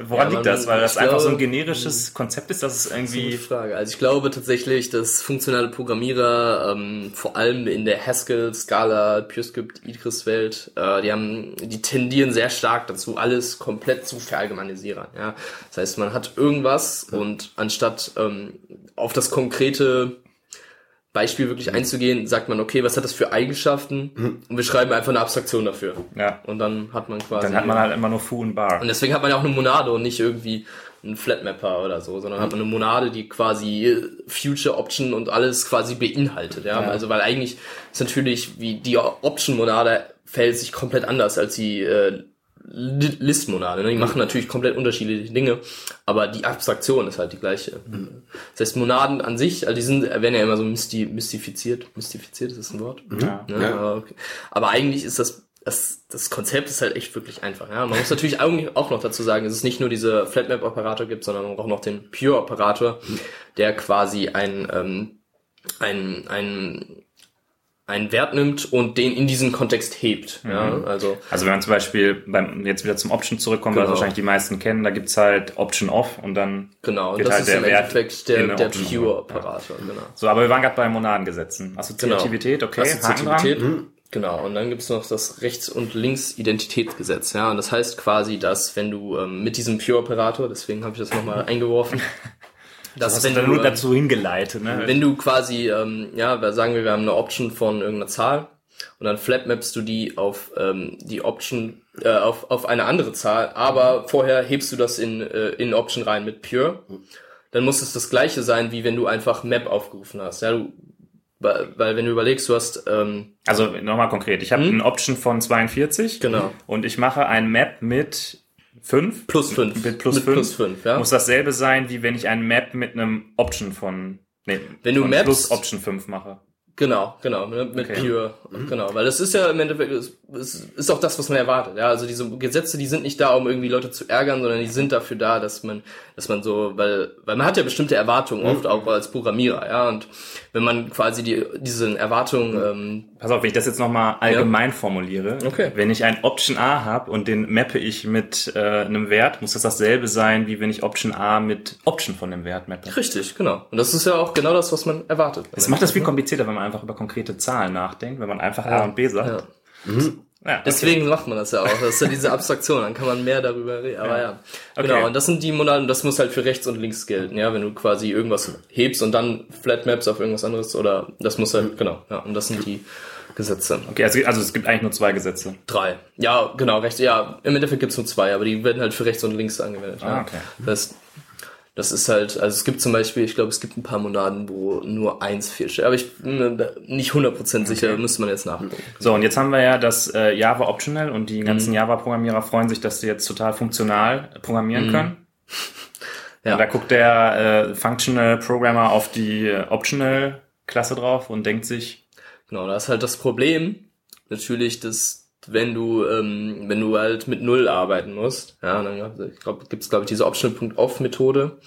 Woran Ja, liegt das? Weil das ich einfach so ein glaube- generisches Konzept ist, dass es irgendwie Frage. Also ich glaube tatsächlich, dass funktionale Programmierer ähm, vor allem in der Haskell, Scala, PureScript, Idris-Welt, äh, die haben, die tendieren sehr stark dazu, alles komplett zu verallgemeinisieren. Ja, das heißt, man hat irgendwas und anstatt ähm, auf das konkrete Beispiel wirklich einzugehen, sagt man, okay, was hat das für Eigenschaften? Und wir schreiben einfach eine Abstraktion dafür. Ja. Und dann hat man quasi. dann hat man halt immer nur Foo und Bar. Und deswegen hat man ja auch eine Monade und nicht irgendwie einen Flatmapper oder so, sondern hat man eine Monade, die quasi Future Option und alles quasi beinhaltet, ja. Also weil eigentlich ist natürlich wie die Option Monade verhält sich komplett anders als die äh, List-Monade. Ne? Die machen natürlich komplett unterschiedliche Dinge, aber die Abstraktion ist halt die gleiche. Das heißt, Monaden an sich, also die sind, werden ja immer so mysti mystifiziert. Mystifiziert ist das ein Wort? Ja. Ne? Ja. Aber, okay. aber eigentlich ist das, das, das Konzept ist halt echt wirklich einfach. Ja? Man muss natürlich auch noch dazu sagen, dass es nicht nur diese Flatmap-Operator gibt, sondern auch noch den Pure-Operator, der quasi ein, ähm, ein, ein, einen Wert nimmt und den in diesen Kontext hebt. Ja? Also Also wenn man zum Beispiel beim, jetzt wieder zum Option zurückkommt, was Genau. wahrscheinlich die meisten kennen, da gibt's halt Option Off und dann genau, und wird das halt ist der im Wert Endeffekt der, der Pure-Operator. Genau. So, aber wir waren gerade bei Monadengesetzen. Assoziativität, okay. Assoziativität. Dran. Genau, und dann gibt's noch das Rechts- und Links-Identitätsgesetz. Ja, und das heißt quasi, dass wenn du ähm, mit diesem Pure-Operator, deswegen habe ich das nochmal eingeworfen, Das wenn ist dann nur dazu hingeleitet, ne? wenn du quasi, ähm, ja, sagen wir, wir haben eine Option von irgendeiner Zahl und dann flatmapst du die auf ähm, die Option, äh, auf, auf eine andere Zahl, aber vorher hebst du das in, äh, in Option rein mit Pure, dann muss es das gleiche sein, wie wenn du einfach Map aufgerufen hast. Ja, du, weil, weil wenn du überlegst, du hast ähm, also nochmal konkret. Ich habe eine Option von 42. Genau. Und ich mache ein Map mit 5. Plus 5. Mit plus Mit 5. plus fünf, ja. Muss dasselbe sein, wie wenn ich ein Map mit einem Option von, nee, Wenn du Maps- plus Option 5 mache. Genau, genau, mit, mit Okay. Pure, genau, weil das ist ja im Endeffekt, es ist auch das, was man erwartet, ja, also diese Gesetze, die sind nicht da, um irgendwie Leute zu ärgern, sondern die sind dafür da, dass man, dass man so, weil, weil man hat ja bestimmte Erwartungen, oft auch als Programmierer, ja, und wenn man quasi die, diesen Erwartungen, ähm, Pass auf, wenn ich das jetzt nochmal allgemein formuliere. Okay. Wenn ich ein Option A habe und den mappe ich mit äh, einem Wert, muss das dasselbe sein, wie wenn ich Option A mit Option von dem Wert mappe. richtig, genau, und das ist ja auch genau das, was man erwartet. Das macht das viel komplizierter, wenn man einfach über konkrete Zahlen nachdenkt, wenn man einfach A und B sagt. Ja. Ja, okay. Deswegen macht man das ja auch. Das ist ja diese Abstraktion, dann kann man mehr darüber reden. Aber ja. Genau, Okay. und das sind die Monaden, das muss halt für rechts und links gelten, ja, wenn du quasi irgendwas hebst und dann Flatmaps auf irgendwas anderes oder das muss halt, genau, ja, und das sind die Gesetze. okay also, also es gibt eigentlich nur zwei Gesetze. Drei. Ja, genau, rechts, ja, im Endeffekt gibt's nur zwei, aber die werden halt für rechts und links angewendet. Ah, ja. okay. Das, das ist halt, also es gibt zum Beispiel, ich glaube, es gibt ein paar Monaden, wo nur eins fehlt. Aber ich bin nicht 100% sicher, müsste man jetzt nachgucken. So, und jetzt haben wir ja das äh, Java Optional und die ganzen Mhm. Java-Programmierer freuen sich, dass sie jetzt total funktional programmieren können. Mhm. Ja. Und da guckt der äh, Functional Programmer auf die äh, Optional-Klasse drauf und denkt sich, Genau, da ist halt das Problem, natürlich, dass wenn du, ähm, wenn du halt mit Null arbeiten musst, ja, dann ich glaub, gibt's glaube ich, diese Optional.off-Methode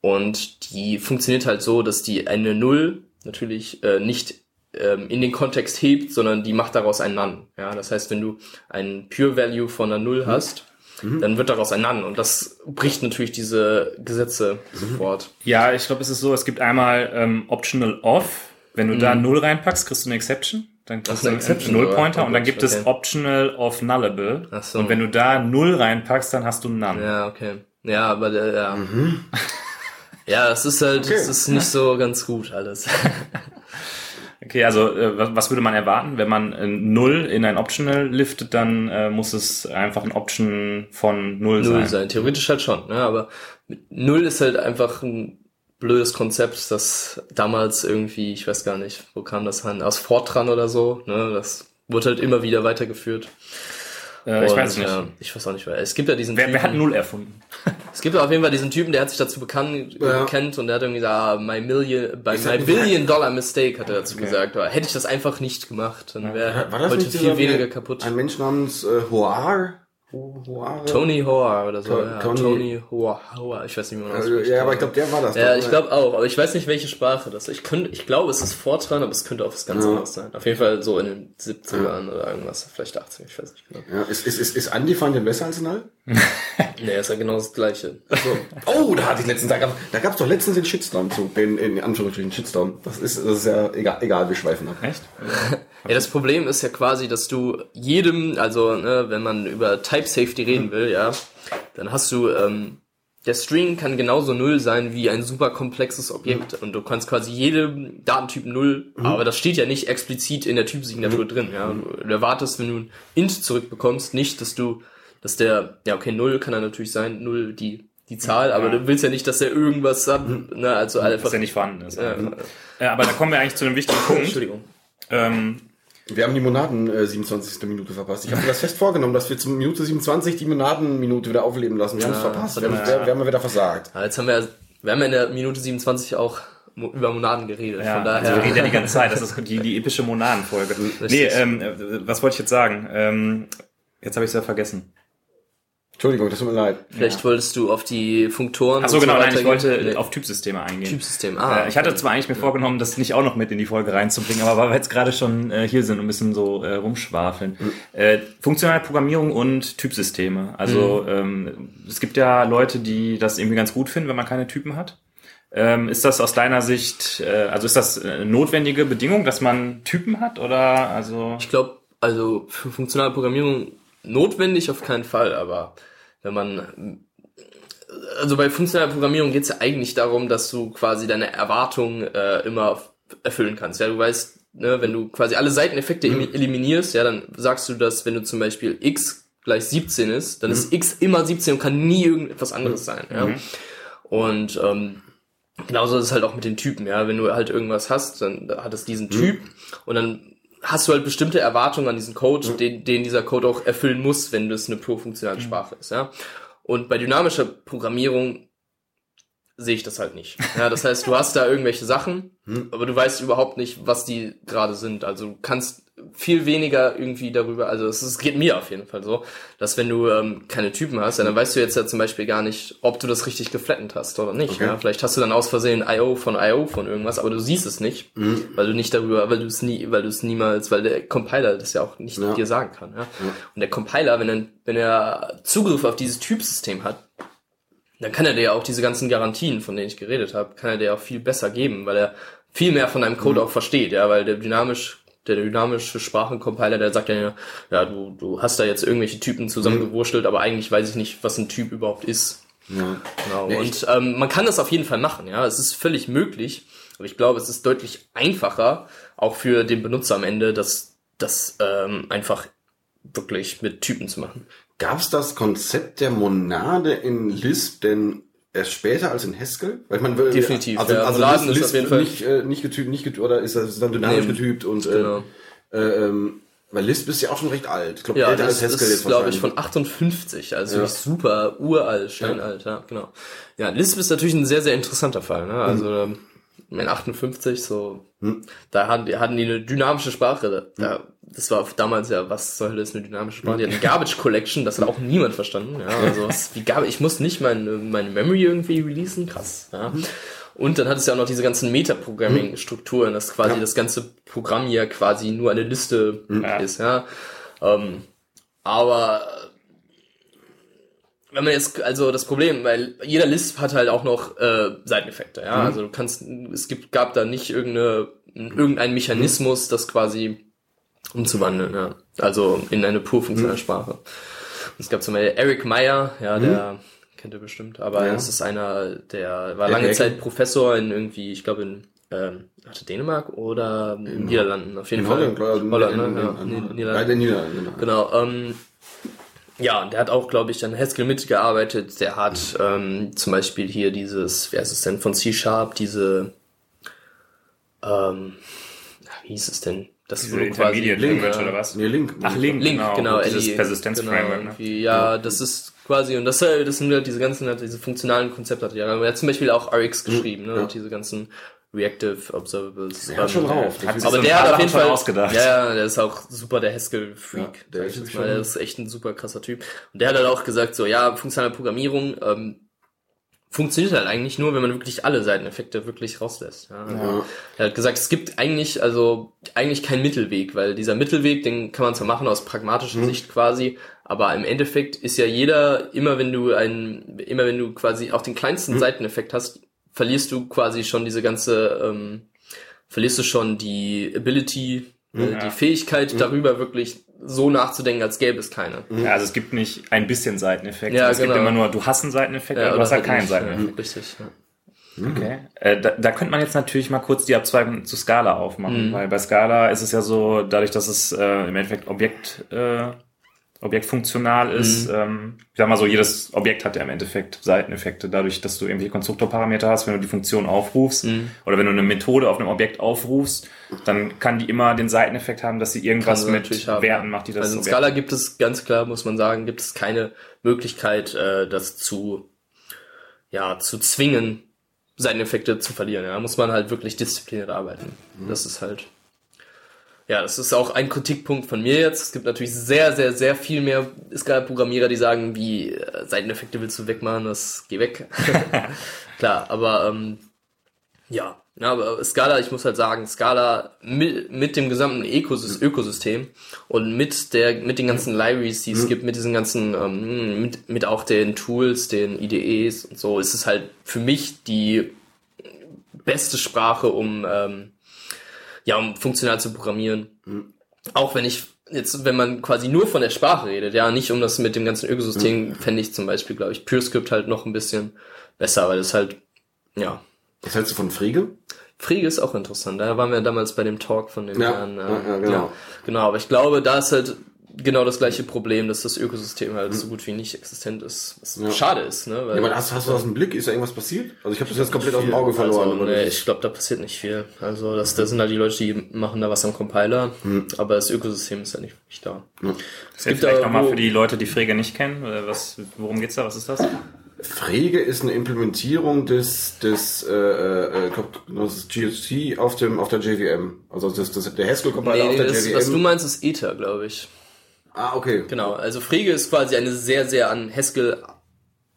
und die funktioniert halt so, dass die eine Null natürlich äh, nicht ähm, in den Kontext hebt, sondern die macht daraus ein None. Ja, das heißt, wenn du einen Pure Value von einer Null hast, dann wird daraus ein None und das bricht natürlich diese Gesetze sofort. ja, ich glaube, es ist so, es gibt einmal ähm, Optional Off. Wenn du da Null reinpackst, kriegst du eine Exception. Dann kriegst du eine einen Exception Null-Pointer und dann gibt Gott, es okay. Optional of Nullable. Ach so. Und wenn du da Null reinpackst, dann hast du None. Ja, okay. Ja, aber der, ja. Ja, es ist halt, es ist nicht so ganz gut alles. Okay, also äh, was, würde man erwarten? Wenn man äh, Null in ein Optional liftet, dann äh, muss es einfach ein Option von Null, Null sein. sein. Theoretisch halt schon, ne? Aber Null ist halt einfach ein blödes Konzept, das damals irgendwie, ich weiß gar nicht, wo kam das an, aus Fortran oder so, ne? Das wurde halt immer wieder weitergeführt. Äh, ich Und, weiß es nicht. Ja, ich weiß auch nicht, weil es gibt ja diesen Wer, Typen, wer hat Null erfunden? es gibt ja auf jeden Fall diesen Typen, der hat sich dazu bekannt, Ja. bekennt und der hat irgendwie gesagt, ah, my million, by my billion dollar mistake hat er dazu gesagt. Aber hätte ich das einfach nicht gemacht, dann wäre das heute viel weniger kaputt. Ein Mensch namens äh, Hoar? Ho- Hoare? Tony Hoare oder so. To- ja. Tony- Tony Hoare, Hoare, ich weiß nicht, wie man das Also, ja, aber ich glaube, der war das. Ja, doch, ich ne? glaube auch, aber ich weiß nicht, welche Sprache das ist. Ich, könnte, ich glaube, es ist Fortran, aber es könnte auch was ganz Ja. anderes sein. Auf jeden Fall so in den 70ern oder irgendwas, vielleicht 80, ich weiß nicht genau. Ja, ist, ist, ist, ist Undefined denn besser als Null? Nee, ist ja genau das Gleiche. Oh, da hatte ich letztens, da gab da gab's doch letztens den Shitstorm zu, den, in Anführungsstrichen Shitstorm. Das ist, das ist ja egal, egal, wir schweifen ab. Echt? Ja, das Problem ist ja quasi, dass du jedem, also ne, wenn man über Type Safety reden will, ja, dann hast du, ähm, der String kann genauso null sein wie ein super komplexes Objekt und du kannst quasi jedem Datentyp null, aber das steht ja nicht explizit in der Typsignatur drin, ja. Du erwartest, wenn du ein Int zurückbekommst, nicht, dass du, dass der, ja okay, null kann er natürlich sein, null die die Zahl, aber du willst ja nicht, dass er irgendwas hat, ne, also einfach. Dass er nicht vorhanden ist. Ja, Äh, aber da kommen wir eigentlich zu einem wichtigen Punkt. Entschuldigung. Ähm, Wir haben die Monaden äh, 27. Minute verpasst. Ich habe mir das fest vorgenommen, dass wir zum Minute 27 die Monadenminute wieder aufleben lassen. Wir haben es verpasst. Wir haben, wir, wir haben wieder versagt. Ja, jetzt haben wir, wir haben ja in der Minute 27 auch über Monaden geredet. ja, Von also daher. wir reden ja die ganze Zeit. Das ist die, die epische Monadenfolge. Nee, ähm, äh, was wollte ich jetzt sagen? Ähm, jetzt habe ich es ja vergessen. Entschuldigung, das tut mir leid. Vielleicht wolltest du auf die Funktoren. Ach so, und genau, nein, weiter ich wollte. Nee. auf Typsysteme eingehen. Typsystem. Ah, Äh, ich hatte zwar eigentlich mir vorgenommen, das nicht auch noch mit in die Folge reinzubringen, aber weil wir jetzt gerade schon äh, hier sind und ein bisschen so äh, rumschwafeln. Äh, funktionale Programmierung und Typsysteme. Also ähm, es gibt ja Leute, die das irgendwie ganz gut finden, wenn man keine Typen hat. Ähm, ist das aus deiner Sicht, äh, also ist das äh, notwendige Bedingung, dass man Typen hat oder also? Ich glaube, also für funktionale Programmierung notwendig auf keinen Fall, aber wenn man also bei funktionaler Programmierung geht es ja eigentlich darum, dass du quasi deine Erwartungen äh, immer erfüllen kannst. Ja, du weißt, ne, wenn du quasi alle Seiteneffekte Mhm. eliminierst, ja, dann sagst du, dass wenn du zum Beispiel x gleich 17 ist, dann Mhm. ist x immer 17 und kann nie irgendetwas anderes sein. Ja. Und ähm, genauso ist es halt auch mit den Typen, ja. Wenn du halt irgendwas hast, dann hat es Mhm. diesen Typ und dann hast du halt bestimmte Erwartungen an diesen Code, den, den dieser Code auch erfüllen muss, wenn das eine pro-funktionale Sprache ist, ja. Und bei dynamischer Programmierung sehe ich das halt nicht. Ja, das heißt, du hast da irgendwelche Sachen, Hm. aber du weißt überhaupt nicht, was die gerade sind. Also du kannst viel weniger irgendwie darüber, also es, es geht mir auf jeden Fall so, dass wenn du ähm, keine Typen hast, ja, dann weißt du jetzt ja zum Beispiel gar nicht, ob du das richtig geflattend hast oder nicht. Okay. Ja? Vielleicht hast du dann aus Versehen IO von IO von irgendwas, aber du siehst es nicht, Mhm. weil du nicht darüber, weil du es nie, weil du es niemals, weil der Compiler das ja auch nicht Ja. dir sagen kann. Ja? Und der Compiler, wenn er, wenn er Zugriff auf dieses Typsystem hat, dann kann er dir ja auch diese ganzen Garantien, von denen ich geredet habe, kann er dir auch viel besser geben, weil er viel mehr von deinem Code auch versteht, ja, weil der dynamisch, der dynamische Sprachencompiler, der sagt ja, ja, du, du hast da jetzt irgendwelche Typen zusammengewurschtelt, aber eigentlich weiß ich nicht, was ein Typ überhaupt ist. Ja. Genau. Ja, und ähm, man kann das auf jeden Fall machen, ja. Es ist völlig möglich, aber ich glaube, es ist deutlich einfacher, auch für den Benutzer am Ende, das, das ähm, einfach wirklich mit Typen zu machen. Gab es das Konzept der Monade in Lisp denn erst später als in Haskell? Weil man will, Definitiv, Also, ja. also Monaden Lisp, ist auf jeden Fall- nicht, äh, nicht getypt, nicht getypt, oder ist das dann dynamisch Nee, getypt und genau. äh, äh, ähm, weil Lisp ist ja auch schon recht alt. Ich glaube, Ja, älter als Haskell ist, jetzt glaube ich, von 58, also Ja. super uralt, steinalt, ja. genau. Ja, Lisp ist natürlich ein sehr, sehr interessanter Fall, ne? Also, ähm, in 58, so, da hatten die, hatten die eine dynamische Sprache, da, das war damals ja, was soll das, eine dynamische Sprache? Die hatten eine Garbage Collection, das hat auch niemand verstanden, ja, also, was, wie Garbage, ich muss nicht meine, meine Memory irgendwie releasen, krass, ja. Und dann hat es ja auch noch diese ganzen Metaprogramming-Strukturen, dass quasi Ja. das ganze Programm hier quasi nur eine Liste Ja. ist, ja. Ähm, aber wenn man jetzt, also das Problem, weil jeder Lisp hat halt auch noch äh, Seiteneffekte, ja. Also du kannst, es gibt, gab da nicht irgendeine, irgendeinen Mechanismus, das quasi umzuwandeln, ja. Also in eine pur funktionale Sprache. Es gab zum Beispiel Eric Meyer, ja, der kennt ihr bestimmt, aber Ja. das ist einer, der war lange. Zeit Professor in irgendwie, ich glaube in ähm, Dänemark oder in den Niederlanden, auf jeden in Fall. Holland. Holland, in, ne? in, ja, in, in, in Niederlanden, genau. Genau, ähm, ja, und der hat auch, glaube ich, an Haskell mitgearbeitet. Der hat ähm, zum Beispiel hier dieses, wer ist es denn, von C-Sharp, diese, ähm, wie hieß es denn? Das Diese wo du Intermediate Link, Language ja. oder was? Nee, Link. Ach, Link, Link, genau, Dieses LE, Persistence genau, Framework, ne? Ja, das ist quasi, und das, das sind halt diese ganzen, halt diese funktionalen Konzepte. hat Er er hat zum Beispiel auch RX geschrieben, ne, ja. und diese ganzen Reactive Observables. Der hat schon ähm, drauf. Hat ist- sich aber so der hat auf jeden schon Fall ausgedacht. Ja, ja, der ist auch super der Haskell-Freak. Ja, der ist mal. Der ist echt ein super krasser Typ. Und der hat halt auch gesagt, so, ja, funktionale Programmierung ähm, funktioniert halt eigentlich nur, wenn man wirklich alle Seiteneffekte wirklich rauslässt. Ja. Also, Er hat gesagt, es gibt eigentlich, also eigentlich keinen Mittelweg, weil dieser Mittelweg, den kann man zwar machen aus pragmatischer Sicht quasi, aber im Endeffekt ist ja jeder, immer wenn du ein, immer wenn du quasi auch den kleinsten Seiteneffekt hast, verlierst du quasi schon diese ganze, ähm, verlierst du schon die Ability, äh, Ja. die Fähigkeit darüber wirklich so nachzudenken, als gäbe es keine. Ja, also es gibt nicht ein bisschen Seiteneffekt. Ja, es gibt genau. immer nur, du hast einen Seiteneffekt, Ja, aber du hast halt keinen nicht, Seiteneffekt. Richtig, ja. Okay. Äh, da, da könnte man jetzt natürlich mal kurz die Abzweigung zu Scala Mhm. aufmachen, weil bei Scala ist es ja so, dadurch, dass es äh, im Endeffekt Objekt, äh, objektfunktional ist, Mhm. ähm, ich sag mal so, jedes Objekt hat ja im Endeffekt Seiteneffekte, dadurch, dass du irgendwelche Konstruktorparameter hast, wenn du die Funktion aufrufst Mhm. oder wenn du eine Methode auf einem Objekt aufrufst, dann kann die immer den Seiteneffekt haben, dass sie irgendwas sie mit haben, Werten macht, die das Also in Scala gibt es ganz klar, muss man sagen, gibt es keine Möglichkeit, äh, das zu, ja, zu zwingen, Seiteneffekte zu verlieren. Ja, Da muss man halt wirklich diszipliniert arbeiten. Das ist halt, ja, das ist auch ein Kritikpunkt von mir jetzt. Es gibt natürlich sehr, sehr, sehr viel mehr Scala-Programmierer, die sagen, wie äh, Seiteneffekte willst du wegmachen, das geh weg. klar, aber ähm, ja, ja, aber Scala, ich muss halt sagen, Scala mit, mit dem gesamten Ökosys Ökosystem und mit der, mit den ganzen Libraries, die es gibt, mit diesen ganzen, ähm, mit, mit auch den Tools, den IDEs und so, ist es halt für mich die beste Sprache, um, ähm, ja, um funktional zu programmieren. Auch wenn ich jetzt, wenn man quasi nur von der Sprache redet, ja, nicht um das mit dem ganzen Ökosystem, fände ich zum Beispiel, glaube ich, PureScript halt noch ein bisschen besser, weil es halt, ja, Was hältst du von Frege? Frege ist auch interessant. Da waren wir damals bei dem Talk von dem Ja, Herrn. Äh, ja, ja, genau. genau, aber ich glaube, da ist halt genau das gleiche Problem, dass das Ökosystem halt so gut wie nicht existent ist. Was Ja. schade ist, ne? Weil Ja, aber hast, hast du das im Blick? Ist da irgendwas passiert? Also ich habe das jetzt komplett aus dem Auge verloren. Also, oder nee, ich glaube, da passiert nicht viel. Also das, das sind halt die Leute, die machen da was am Compiler, aber das Ökosystem ist ja nicht wirklich da. Es gibt da vielleicht nochmal für die Leute, die Frege nicht kennen. äh, Was, worum geht's da? Was ist das? Frege ist eine Implementierung des des äh, äh, das GST auf dem auf der JVM. Also das, das der Haskell Compiler Nee, auf der das, JVM. was du meinst, ist Ether, glaube ich. Ah, okay. Genau, also Frege ist quasi eine sehr, sehr an Haskell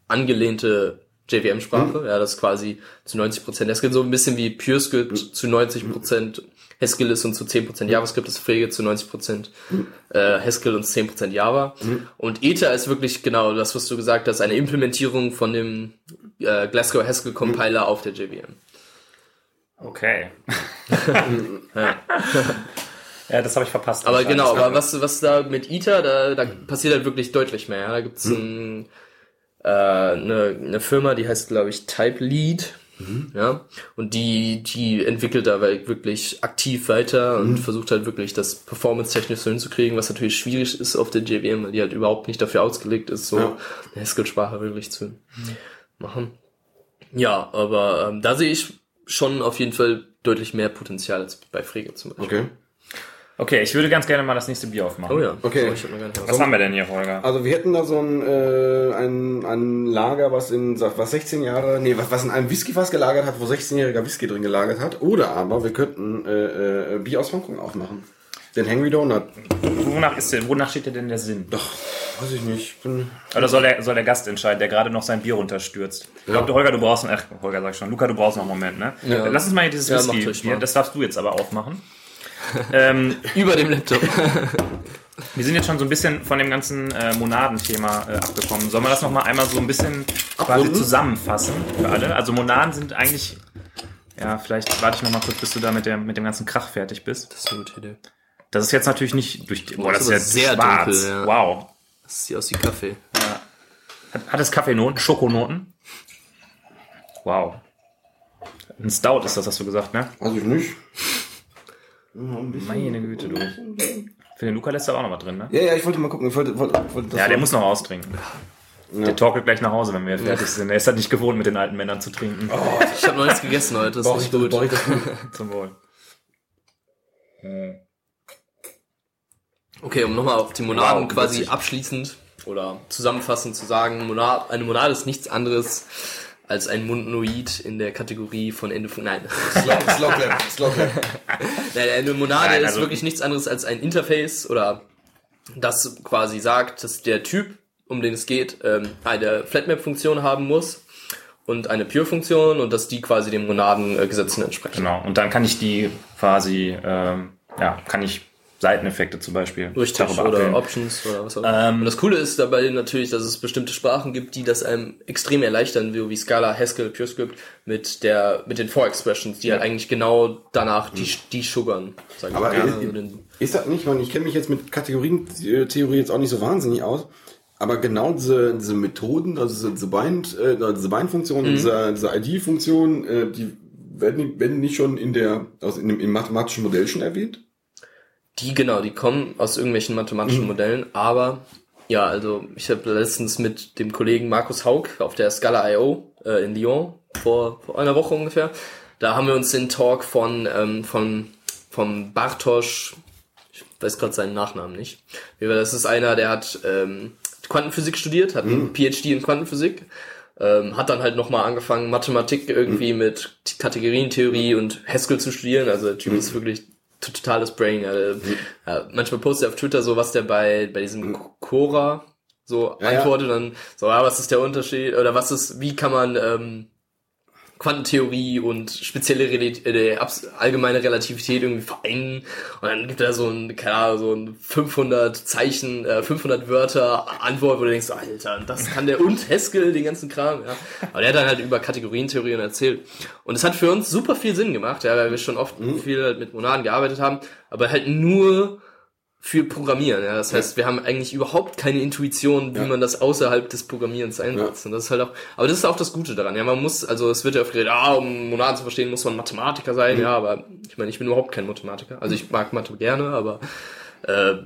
angelehnte JVM-Sprache. Ja, das ist quasi zu 90% Haskell, so ein bisschen wie PureScript zu 90% Haskell ist und zu 10% JavaScript ist Frege zu 90% äh, Haskell und 10% Java. Und Ether ist wirklich genau das, was du gesagt hast, eine Implementierung von dem äh, Glasgow Haskell Compiler auf der JVM. Okay. ja. das habe ich verpasst. Aber genau, aber was, was da mit Ether, da, da passiert halt wirklich deutlich mehr. Ja? Da gibt's ein, äh, eine, eine Firma, die heißt, glaube ich, Type Lead. Ja, und die, die entwickelt da wirklich aktiv weiter und versucht halt wirklich das performance-technisch so hinzukriegen, was natürlich schwierig ist auf der JVM, weil die halt überhaupt nicht dafür ausgelegt ist, so Ja. eine Haskell-Sprache wirklich zu machen. Ja, aber ähm, da sehe ich schon auf jeden Fall deutlich mehr Potenzial als bei Frege zum Beispiel. Okay. Okay, ich würde ganz gerne mal das nächste Bier aufmachen. Oh ja. Okay. So, ich hab mir gar nicht Was haben wir denn hier, Holger? Also wir hätten da so ein, äh, ein, ein Lager, was in was 16 Jahre, nee, was, was in einem Whiskyfass gelagert hat, wo 16-jähriger Whisky drin gelagert hat. Oder aber wir könnten äh, äh, Bier aus Hongkong aufmachen. Den Hangry Donut. Wonach, ist denn, wonach steht dir denn der Sinn? Doch, weiß ich nicht. Ich bin, Oder soll der, soll der Gast entscheiden, der gerade noch sein Bier runterstürzt? Ich glaube, Holger, du brauchst noch, ach, Holger sag ich schon, Luca, du brauchst noch einen Moment, ne? Ja. Lass uns mal hier dieses Ja, Whisky, das darfst du jetzt aber aufmachen. Ähm, Über dem Laptop. wir sind jetzt schon so ein bisschen von dem ganzen äh, Monadenthema äh, abgekommen. Sollen wir das noch mal einmal so ein bisschen quasi Abrunden? zusammenfassen für alle? Also Monaden sind eigentlich, ja, vielleicht warte ich noch mal kurz, bis du da mit, der, mit dem ganzen Krach fertig bist. Das ist eine gute Idee. Das ist jetzt natürlich nicht durch die, boah, das ist jetzt sehr schwarz. dunkel, ja. Wow. Das sieht aus wie Kaffee. Hat, hat es Kaffeenoten, Schokonoten? Wow. Ein Stout ist das, hast du gesagt, ne? weiß ich nicht. Meine Güte, du. Für den Luca lässt er auch noch was drin, ne? Ja, ja, ich wollte mal gucken. Ich wollte, wollte, wollte das Ja, der muss noch austrinken. Der torkelt gleich nach Hause, wenn wir fertig sind. Er ist halt nicht gewohnt, mit den alten Männern zu trinken. Ich habe noch nichts gegessen heute, das ist nicht ich, gut. Zum Wohl. Okay, um nochmal auf die Monaden Wow, quasi witzig. abschließend oder zusammenfassend zu sagen, Monad, eine Monade ist nichts anderes als ein Monoid in der Kategorie von Endofunk. Nein. Slow, slow clap, slow clap. Nein, eine Monade Nein, ist also- wirklich nichts anderes als ein Interface oder das quasi sagt, dass der Typ, um den es geht, ähm, eine Flatmap-Funktion haben muss und eine Pure-Funktion und dass die quasi den Monadengesetzen entsprechen. Genau. Und dann kann ich die quasi, ähm, ja, kann ich Seiteneffekte zum Beispiel Richtig, darüber oder abbilden. Options oder was auch immer. Ähm, und das Coole ist dabei natürlich, dass es bestimmte Sprachen gibt, die das einem extrem erleichtern, wie, wie Scala, Haskell, PureScript mit der mit den For-Expressions, die halt eigentlich genau danach die, die sugarn. Sag ich Aber mal. ist, Also den- ist das nicht, man, ich kenne mich jetzt mit Kategorientheorie jetzt auch nicht so wahnsinnig aus, aber genau diese, diese Methoden, also diese, diese Bind, äh, diese Bind-Funktion, Mhm. diese, diese ID-Funktion, äh, die werden, werden nicht schon in der, also in dem, im mathematischen Modell schon erwähnt? Die, genau, die kommen aus irgendwelchen mathematischen Modellen, aber ja, also ich habe letztens mit dem Kollegen Markus Haug auf der Scala I.O. Äh, in Lyon vor, vor einer Woche ungefähr, da haben wir uns den Talk von, ähm, von, von Bartosz, ich weiß gerade seinen Nachnamen nicht, das ist einer, der hat ähm, Quantenphysik studiert, hat einen PhD in Quantenphysik, ähm, hat dann halt nochmal angefangen, Mathematik irgendwie mit Kategorientheorie und Haskell zu studieren. Also der Typ ist wirklich totales Brain. Ja, ja, manchmal postet er auf Twitter so, was der bei, bei diesem Cora so Ja, ja. antwortet, dann so, ja, was ist der Unterschied oder was ist, wie kann man ähm, Quantentheorie und spezielle Relit äh, allgemeine Relativität irgendwie vereinen und dann gibt er so ein, keine Ahnung, so ein 500 Zeichen, äh, 500 Wörter Antwort, wo du denkst, Alter, das kann der und Haskell, den ganzen Kram, ja. Aber der hat dann halt über Kategorientheorien erzählt. Und es hat für uns super viel Sinn gemacht, ja, weil wir schon oft viel halt mit Monaden gearbeitet haben, aber halt nur für Programmieren. Ja. Das heißt, wir haben eigentlich überhaupt keine Intuition, wie Ja. man das außerhalb des Programmierens einsetzt. Und das ist halt auch, aber das ist auch das Gute daran. Ja, man muss, also es wird ja oft geredet, ah, um Monaden zu verstehen, muss man Mathematiker sein. Ja, aber ich meine, ich bin überhaupt kein Mathematiker. Also ich mag Mathe gerne, aber äh,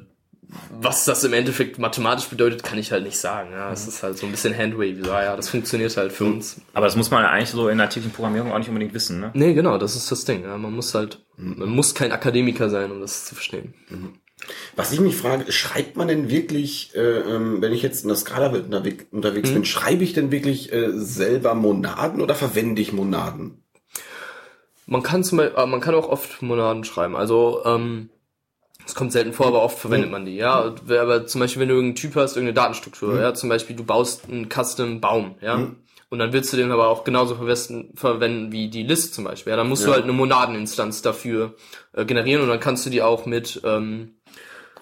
was das im Endeffekt mathematisch bedeutet, kann ich halt nicht sagen. Ja, es ist halt so ein bisschen Handwave. So, ja, das funktioniert halt für uns. Aber das muss man eigentlich so in der tiefen Programmierung auch nicht unbedingt wissen, ne? Nee, genau, das ist das Ding. Ja, man muss halt, man muss kein Akademiker sein, um das zu verstehen. Was ich mich frage, schreibt man denn wirklich, äh, ähm, wenn ich jetzt in der Skala-Welt unterwegs, unterwegs bin, schreibe ich denn wirklich äh, selber Monaden oder verwende ich Monaden? Man kann zum Beispiel, man kann auch oft Monaden schreiben. Also ähm, es kommt selten vor, aber oft verwendet man die. Ja, aber zum Beispiel, wenn du irgendeinen Typ hast, irgendeine Datenstruktur, ja, zum Beispiel du baust einen Custom Baum, ja. Und dann willst du den aber auch genauso verwenden wie die List zum Beispiel. Ja, dann musst du halt eine Monadeninstanz dafür äh, generieren und dann kannst du die auch mit ähm,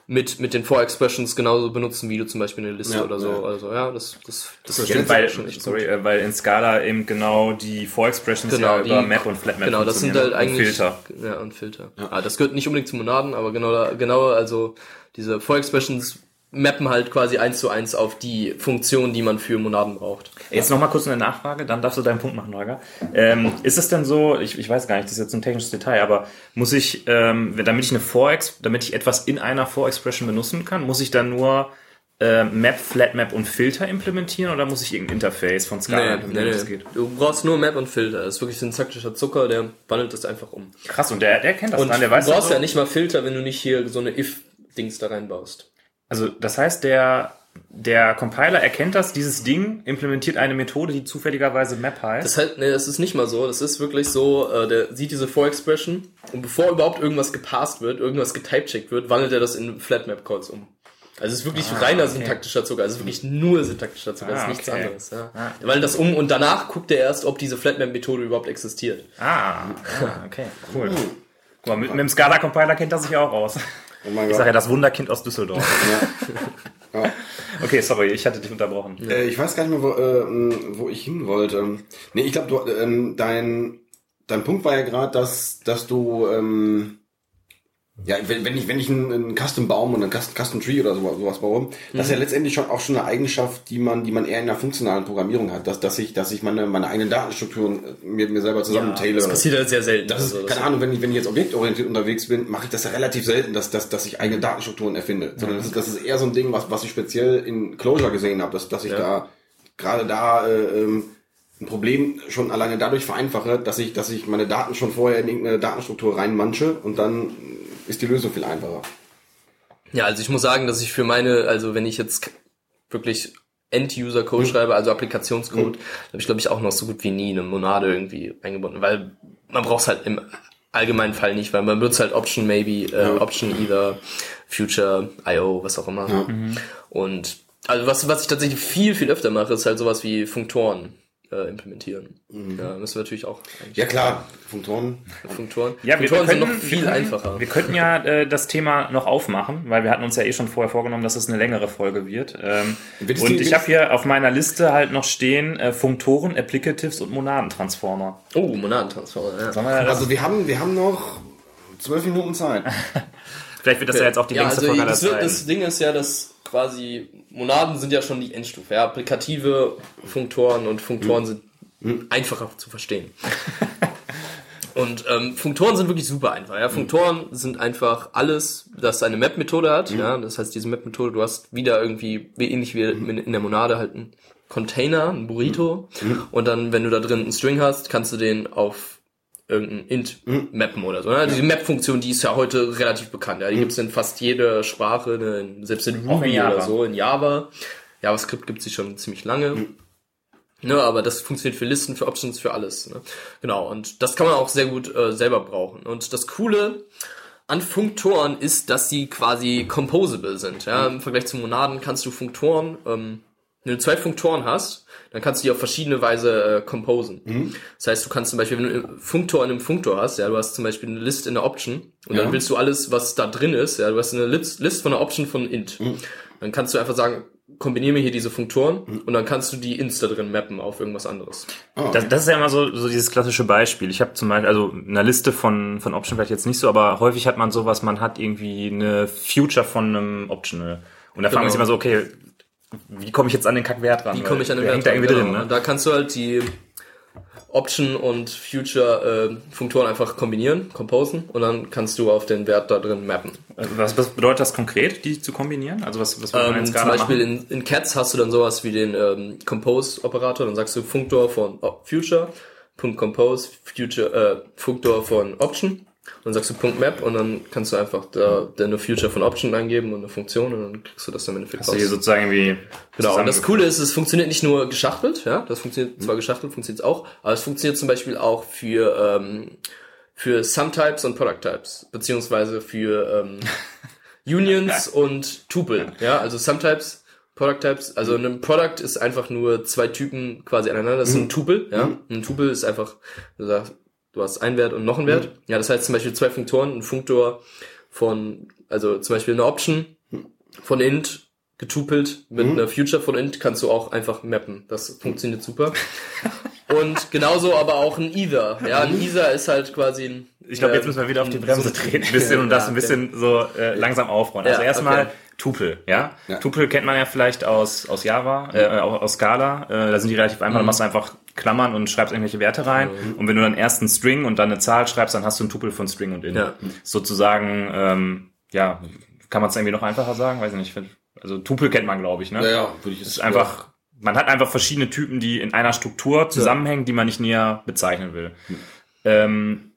mit mit den For-Expressions genauso benutzen, wie du zum Beispiel eine Liste Ja, oder so. ja. Also ja, das das das Ja, versteht weil, schon echt sorry, äh, weil in Scala eben genau die For-Expressions Genau, ja die- über Map und Flatmap Genau, das sind halt und eigentlich Filter. Ja, und Filter. Ah, das gehört nicht unbedingt zu Monaden, aber genau genau also diese For-Expressions mappen halt quasi eins zu eins auf die Funktion, die man für Monaden braucht. Jetzt noch mal kurz eine Nachfrage, dann darfst du deinen Punkt machen, Raga. Ähm, ist es denn so, ich, ich weiß gar nicht, das ist jetzt ein technisches Detail, aber muss ich, ähm, damit ich eine For damit ich etwas in einer For-Expression benutzen kann, muss ich dann nur äh, Map, Flatmap und Filter implementieren oder muss ich irgendein Interface von Scala implementieren, das geht? Du brauchst nur Map und Filter. Das ist wirklich syntaktischer Zucker, der wandelt das einfach um. Krass, und der, der kennt das Und dann, der du weiß brauchst so, ja nicht mal Filter, wenn du nicht hier so eine if-Dings da reinbaust. Also das heißt, der, der Compiler erkennt das, dieses Ding implementiert eine Methode, die zufälligerweise Map heißt. Das heißt, nee, das ist nicht mal so. Das ist wirklich so, äh, der sieht diese For-Expression und bevor überhaupt irgendwas gepasst wird, irgendwas getypecheckt wird, wandelt er das in Flatmap-Calls um. Also es ist wirklich reiner syntaktischer Zucker, also es ist wirklich nur syntaktischer Zucker, Ah, es ist nichts okay. anderes. Ja. Er wandelt das um und danach guckt er erst, ob diese Flatmap-Methode überhaupt existiert. Ah, ah okay, cool. Guck mal, mit, mit dem Scala-Compiler kennt er sich auch aus. Oh mein Ich Gott. sage ja, das Wunderkind aus Düsseldorf. Ja. Okay, sorry, ich hatte dich unterbrochen. Äh, ich weiß gar nicht mehr, wo, äh, wo ich hin wollte. Nee, ich glaube, ähm, dein, dein Punkt war ja gerade, dass, dass du, ähm, ja, wenn, wenn ich, wenn ich einen, einen Custom Baum und einen Custom, Custom Tree oder sowas, sowas baue, das ist ja letztendlich schon auch schon eine Eigenschaft, die man, die man eher in der funktionalen Programmierung hat, dass, dass ich, dass ich meine, meine eigenen Datenstrukturen äh, mir, mir selber zusammenteile. Das passiert halt sehr selten. Das ist, Also, keine Ahnung, wenn ich, wenn ich jetzt objektorientiert unterwegs bin, mache ich das ja relativ selten, dass, dass, dass ich eigene Datenstrukturen erfinde. Sondern das ist, das ist eher so ein Ding, was, was ich speziell in Clojure gesehen habe, dass, dass ich da gerade da äh, ähm, ein Problem schon alleine dadurch vereinfache, dass ich, dass ich meine Daten schon vorher in irgendeine Datenstruktur reinmanche und dann ist die Lösung viel einfacher. Ja, also ich muss sagen, dass ich für meine, also wenn ich jetzt wirklich End-User-Code schreibe, also Applikationscode, da habe ich glaube ich auch noch so gut wie nie eine Monade irgendwie eingebunden, weil man braucht es halt im allgemeinen Fall nicht, weil man benutzt halt Option maybe, äh, Option either, Future, IO, was auch immer. Und also was, was ich tatsächlich viel, viel öfter mache, ist halt sowas wie Funktoren äh, implementieren. Ja, müssen wir natürlich auch Ja klar, Funktoren. Funktoren. Ja, wir, wir Funktoren sind können, noch viel wir können, einfacher. Wir könnten ja äh, das Thema noch aufmachen, weil wir hatten uns ja eh schon vorher vorgenommen, dass es eine längere Folge wird. Ähm, und die- ich habe hier auf meiner Liste halt noch stehen äh, Funktoren, Applicatives und Monadentransformer. Oh, Monadentransformer, ja. Wir Also wir haben, wir haben noch zwölf Minuten Zeit. vielleicht wird das ja jetzt auch die ja, längste also Folge aller das, das Ding ist ja, dass quasi Monaden sind ja schon die Endstufe. Ja? Applikative Funktoren und Funktoren sind einfacher zu verstehen. und ähm, Funktoren sind wirklich super einfach. Ja? Funktoren sind einfach alles, das eine Map-Methode hat. Ja? Das heißt, diese Map-Methode, du hast wieder irgendwie, wie ähnlich wie in der Monade halt einen Container, ein Burrito. Und dann, wenn du da drin einen String hast, kannst du den auf irgendein Int mappen oder so. Ne? Diese Map-Funktion, die ist ja heute relativ bekannt. Ja? Die gibt's in fast jeder Sprache, ne? in- selbst in in Ruby Java. oder so, in Java. JavaScript gibt's sie schon ziemlich lange. Ne, aber das funktioniert für Listen, für Options, für alles. Ne? Genau, und das kann man auch sehr gut äh, selber brauchen. Und das Coole an Funktoren ist, dass sie quasi composable sind. Ja? Im Vergleich zu Monaden kannst du Funktoren, ähm, wenn du zwei Funktoren hast, dann kannst du die auf verschiedene Weise äh, composen. Das heißt, du kannst zum Beispiel, wenn du einen Funktor in einem Funktor hast, ja, du hast zum Beispiel eine List in der Option und Ja. dann willst du alles, was da drin ist, ja, du hast eine List, List von einer Option von int. Dann kannst du einfach sagen, kombiniere mir hier diese Funktoren und dann kannst du die Ints da drin mappen auf irgendwas anderes. Das, das ist ja immer so, so dieses klassische Beispiel. Ich habe zum Beispiel, also eine Liste von, von Option vielleicht jetzt nicht so, aber häufig hat man sowas, man hat irgendwie eine Future von einem Optional. Und da fragt man sich Genau. immer so, okay, wie komme ich jetzt an den Kackwert ran? Wie komme ich an den der Wert hängt da irgendwie ran? drin, Genau. ne? Da kannst du halt die Option und Future äh, Funktoren einfach kombinieren, composen und dann kannst du auf den Wert da drin mappen. Was, was bedeutet das konkret, die zu kombinieren? Also was, was Ähm, jetzt zum gerade Beispiel in, in Cats hast du dann sowas wie den ähm, Compose-Operator, dann sagst du Funktor von Future, Punkt Compose, Future, äh, Funktor von Option, und dann sagst du Punkt Map und dann kannst du einfach da deine Future von Option eingeben und eine Funktion und dann kriegst du das dann im Endeffekt Hast du hier raus. sozusagen irgendwie Genau, und das Coole ist, es funktioniert nicht nur geschachtelt, ja, das funktioniert zwar geschachtelt, funktioniert es auch, aber es funktioniert zum Beispiel auch für, ähm, für Sum-Types und Product-Types, beziehungsweise für ähm, Unions und Tuple, ja, also Sum-Types, Product-Types, also ein Product ist einfach nur zwei Typen quasi aneinander, das ist ein Tuple, ja, ein Tuple ist einfach, du sagst, du hast einen Wert und noch einen Wert, ja, das heißt zum Beispiel zwei Funktoren, ein Funktor von, also zum Beispiel eine Option von int getupelt mit einer Future von int kannst du auch einfach mappen. Das funktioniert super. Und genauso aber auch ein Either. Ja, ein Either ist halt quasi ein. Ich glaube, jetzt ähm, müssen wir wieder auf die ein- Bremse treten ein bisschen und das ein bisschen so äh, langsam aufrollen. Also erstmal okay. Tupel, ja? Ja. Tupel kennt man ja vielleicht aus, aus Java, äh, auch aus Scala. Äh, da sind die relativ Mhm. einfach. Da machst du einfach Klammern und schreibst irgendwelche Werte rein. Und wenn du dann erst einen String und dann eine Zahl schreibst, dann hast du ein Tupel von String und Int. Ja. Sozusagen, ähm, ja, kann man es irgendwie noch einfacher sagen? Weiß ich nicht. Also Tupel kennt man, glaube ich, ne? Ja, ja, würde ich Es ist einfach, man hat einfach verschiedene Typen, die in einer Struktur zusammenhängen, die man nicht näher bezeichnen will. Ähm,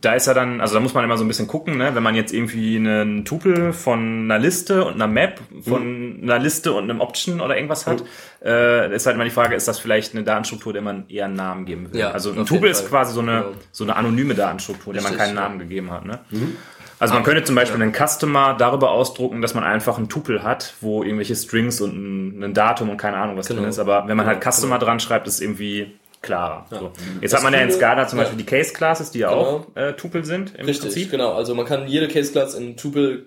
da ist ja dann, also da muss man immer so ein bisschen gucken, ne? wenn man jetzt irgendwie einen Tupel von einer Liste und einer Map von einer Liste und einem Option oder irgendwas hat, äh, ist halt immer die Frage, ist das vielleicht eine Datenstruktur, der man eher einen Namen geben will? Ja, also ein Tupel ist quasi so eine, Genau. so eine anonyme Datenstruktur, der man keinen ja. Namen gegeben hat. Ne? Also man könnte zum Beispiel einen Customer darüber ausdrucken, dass man einfach einen Tupel hat, wo irgendwelche Strings und ein, ein Datum und keine Ahnung was Genau. drin ist. Aber wenn man halt Genau, Customer dran schreibt, ist es irgendwie klarer. So. Jetzt Das hat man ja in Scala zum ja. Beispiel die Case Classes, die ja Genau. auch äh, Tupel sind im Richtig, Prinzip. genau. Also man kann jede Case Class in Tuple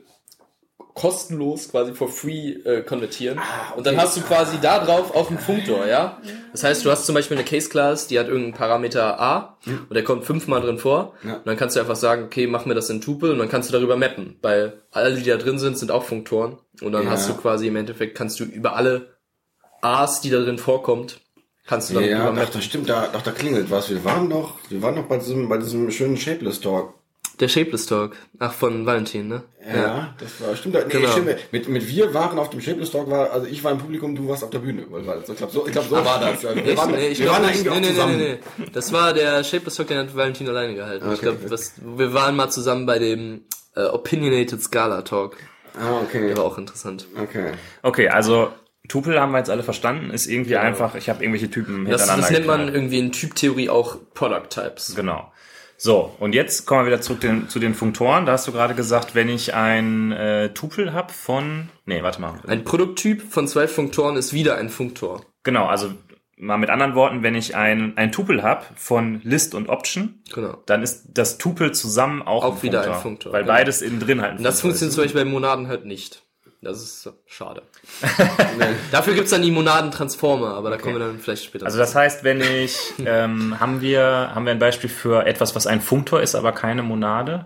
kostenlos quasi for free äh, konvertieren. Und dann hast du quasi da drauf auch einen Funktor, ja? Das heißt, du hast zum Beispiel eine Case Class, die hat irgendeinen Parameter A und der kommt fünfmal drin vor. Ja. Und dann kannst du einfach sagen, okay, mach mir das in Tuple und dann kannst du darüber mappen, weil alle, die da drin sind, sind auch Funktoren. Und dann Ja. hast du quasi im Endeffekt kannst du über alle A's, die da drin vorkommt, kannst du dann Ja, doch, das stimmt, da, doch, da klingelt was. Wir waren noch, wir waren noch bei diesem, bei diesem schönen Shapeless Talk. Der Shapeless Talk. Ach, von Valentin, ne? Ja, das war, stimmt, nee, Genau. stimmt, mit, mit wir waren auf dem Shapeless Talk, war, also ich war im Publikum, du warst auf der Bühne, weil, weil, ich glaube, so, ich glaub, so war das. Ja. Wir Ich, waren, nee, ich wir glaub waren irgendwie Nee, auch nee, zusammen. nee, nee, nee. Das war der Shapeless Talk, den hat Valentin alleine gehalten. Ich Okay. glaube, was, wir waren mal zusammen bei dem äh, Opinionated Scala Talk. Ah, okay, Der war auch interessant. okay. Okay, also Tupel haben wir jetzt alle verstanden, ist irgendwie einfach, ich habe irgendwelche Typen Das, hintereinander das nennt man geknallt. irgendwie in Typtheorie auch Product Types. Genau. So, und jetzt kommen wir wieder zurück den, zu den Funktoren. Da hast du gerade gesagt, wenn ich ein äh, Tupel hab von... Nee, warte mal. Ein Produkttyp von zwei Funktoren ist wieder ein Funktor. Genau, also mal mit anderen Worten, wenn ich ein, ein Tupel hab von List und Option, Genau. dann ist das Tupel zusammen auch, Auch wieder ein Funktor, Weil genau. beides innen drin halt ein Und das Funktor funktioniert zum Beispiel bei Monaden halt nicht. Das ist schade. Dafür gibt's dann die Monaden-Transformer, aber da kommen wir dann vielleicht später Also das heißt, wenn ich, ähm, haben wir, haben wir ein Beispiel für etwas, was ein Funktor ist, aber keine Monade?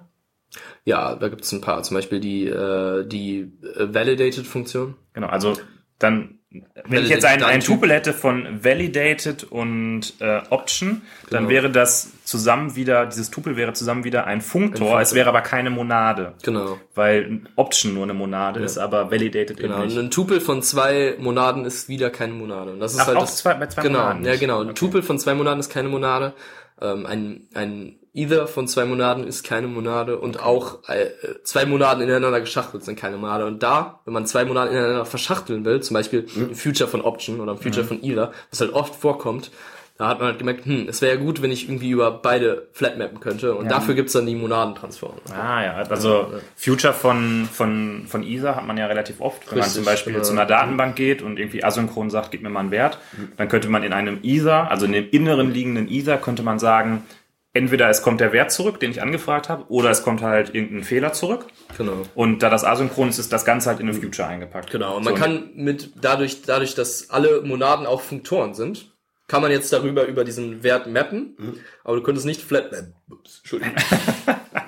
Ja, da gibt's ein paar. Zum Beispiel die, äh, die äh, Validated-Funktion. Genau, also dann, wenn ich jetzt einen Datentyp. Tupel hätte von Validated und äh, Option, dann Genau. wäre das zusammen wieder, dieses Tupel wäre zusammen wieder ein Funktor, Funktor. es wäre aber keine Monade. Genau. Weil ein Option nur eine Monade ist, aber Validated Genau, eben nicht. ein Tupel von zwei Monaden ist wieder keine Monade. Und das ist Ach, halt auch das, zwei- bei zwei genau, Monaden Ja, genau. Ein Okay. Tupel von zwei Monaden ist keine Monade. Ähm, ein, ein Either von zwei Monaden ist keine Monade. Und auch äh, zwei Monaden ineinander geschachtelt sind keine Monade. Und da, wenn man zwei Monate ineinander verschachteln will, zum Beispiel ein Future von Option oder ein Future von Either, was halt oft vorkommt, da hat man halt gemerkt, hm, es wäre ja gut, wenn ich irgendwie über beide flatmappen könnte. Und dafür gibt's dann die Monadentransforme. Ah ja, also Future von, von, von ISA hat man ja relativ oft. Wenn man Richtig, zum Beispiel genau. zu einer Datenbank geht und irgendwie asynchron sagt, gib mir mal einen Wert, dann könnte man in einem ISA, also in dem inneren liegenden ISA, könnte man sagen, entweder es kommt der Wert zurück, den ich angefragt habe, oder es kommt halt irgendein Fehler zurück. Genau. Und da das asynchron ist, ist das Ganze halt in eine Future eingepackt. Genau, und man So, kann mit dadurch, dadurch, dass alle Monaden auch Funktoren sind, kann man jetzt darüber über diesen Wert mappen, aber du könntest nicht flat mappen. Ups, Entschuldigung.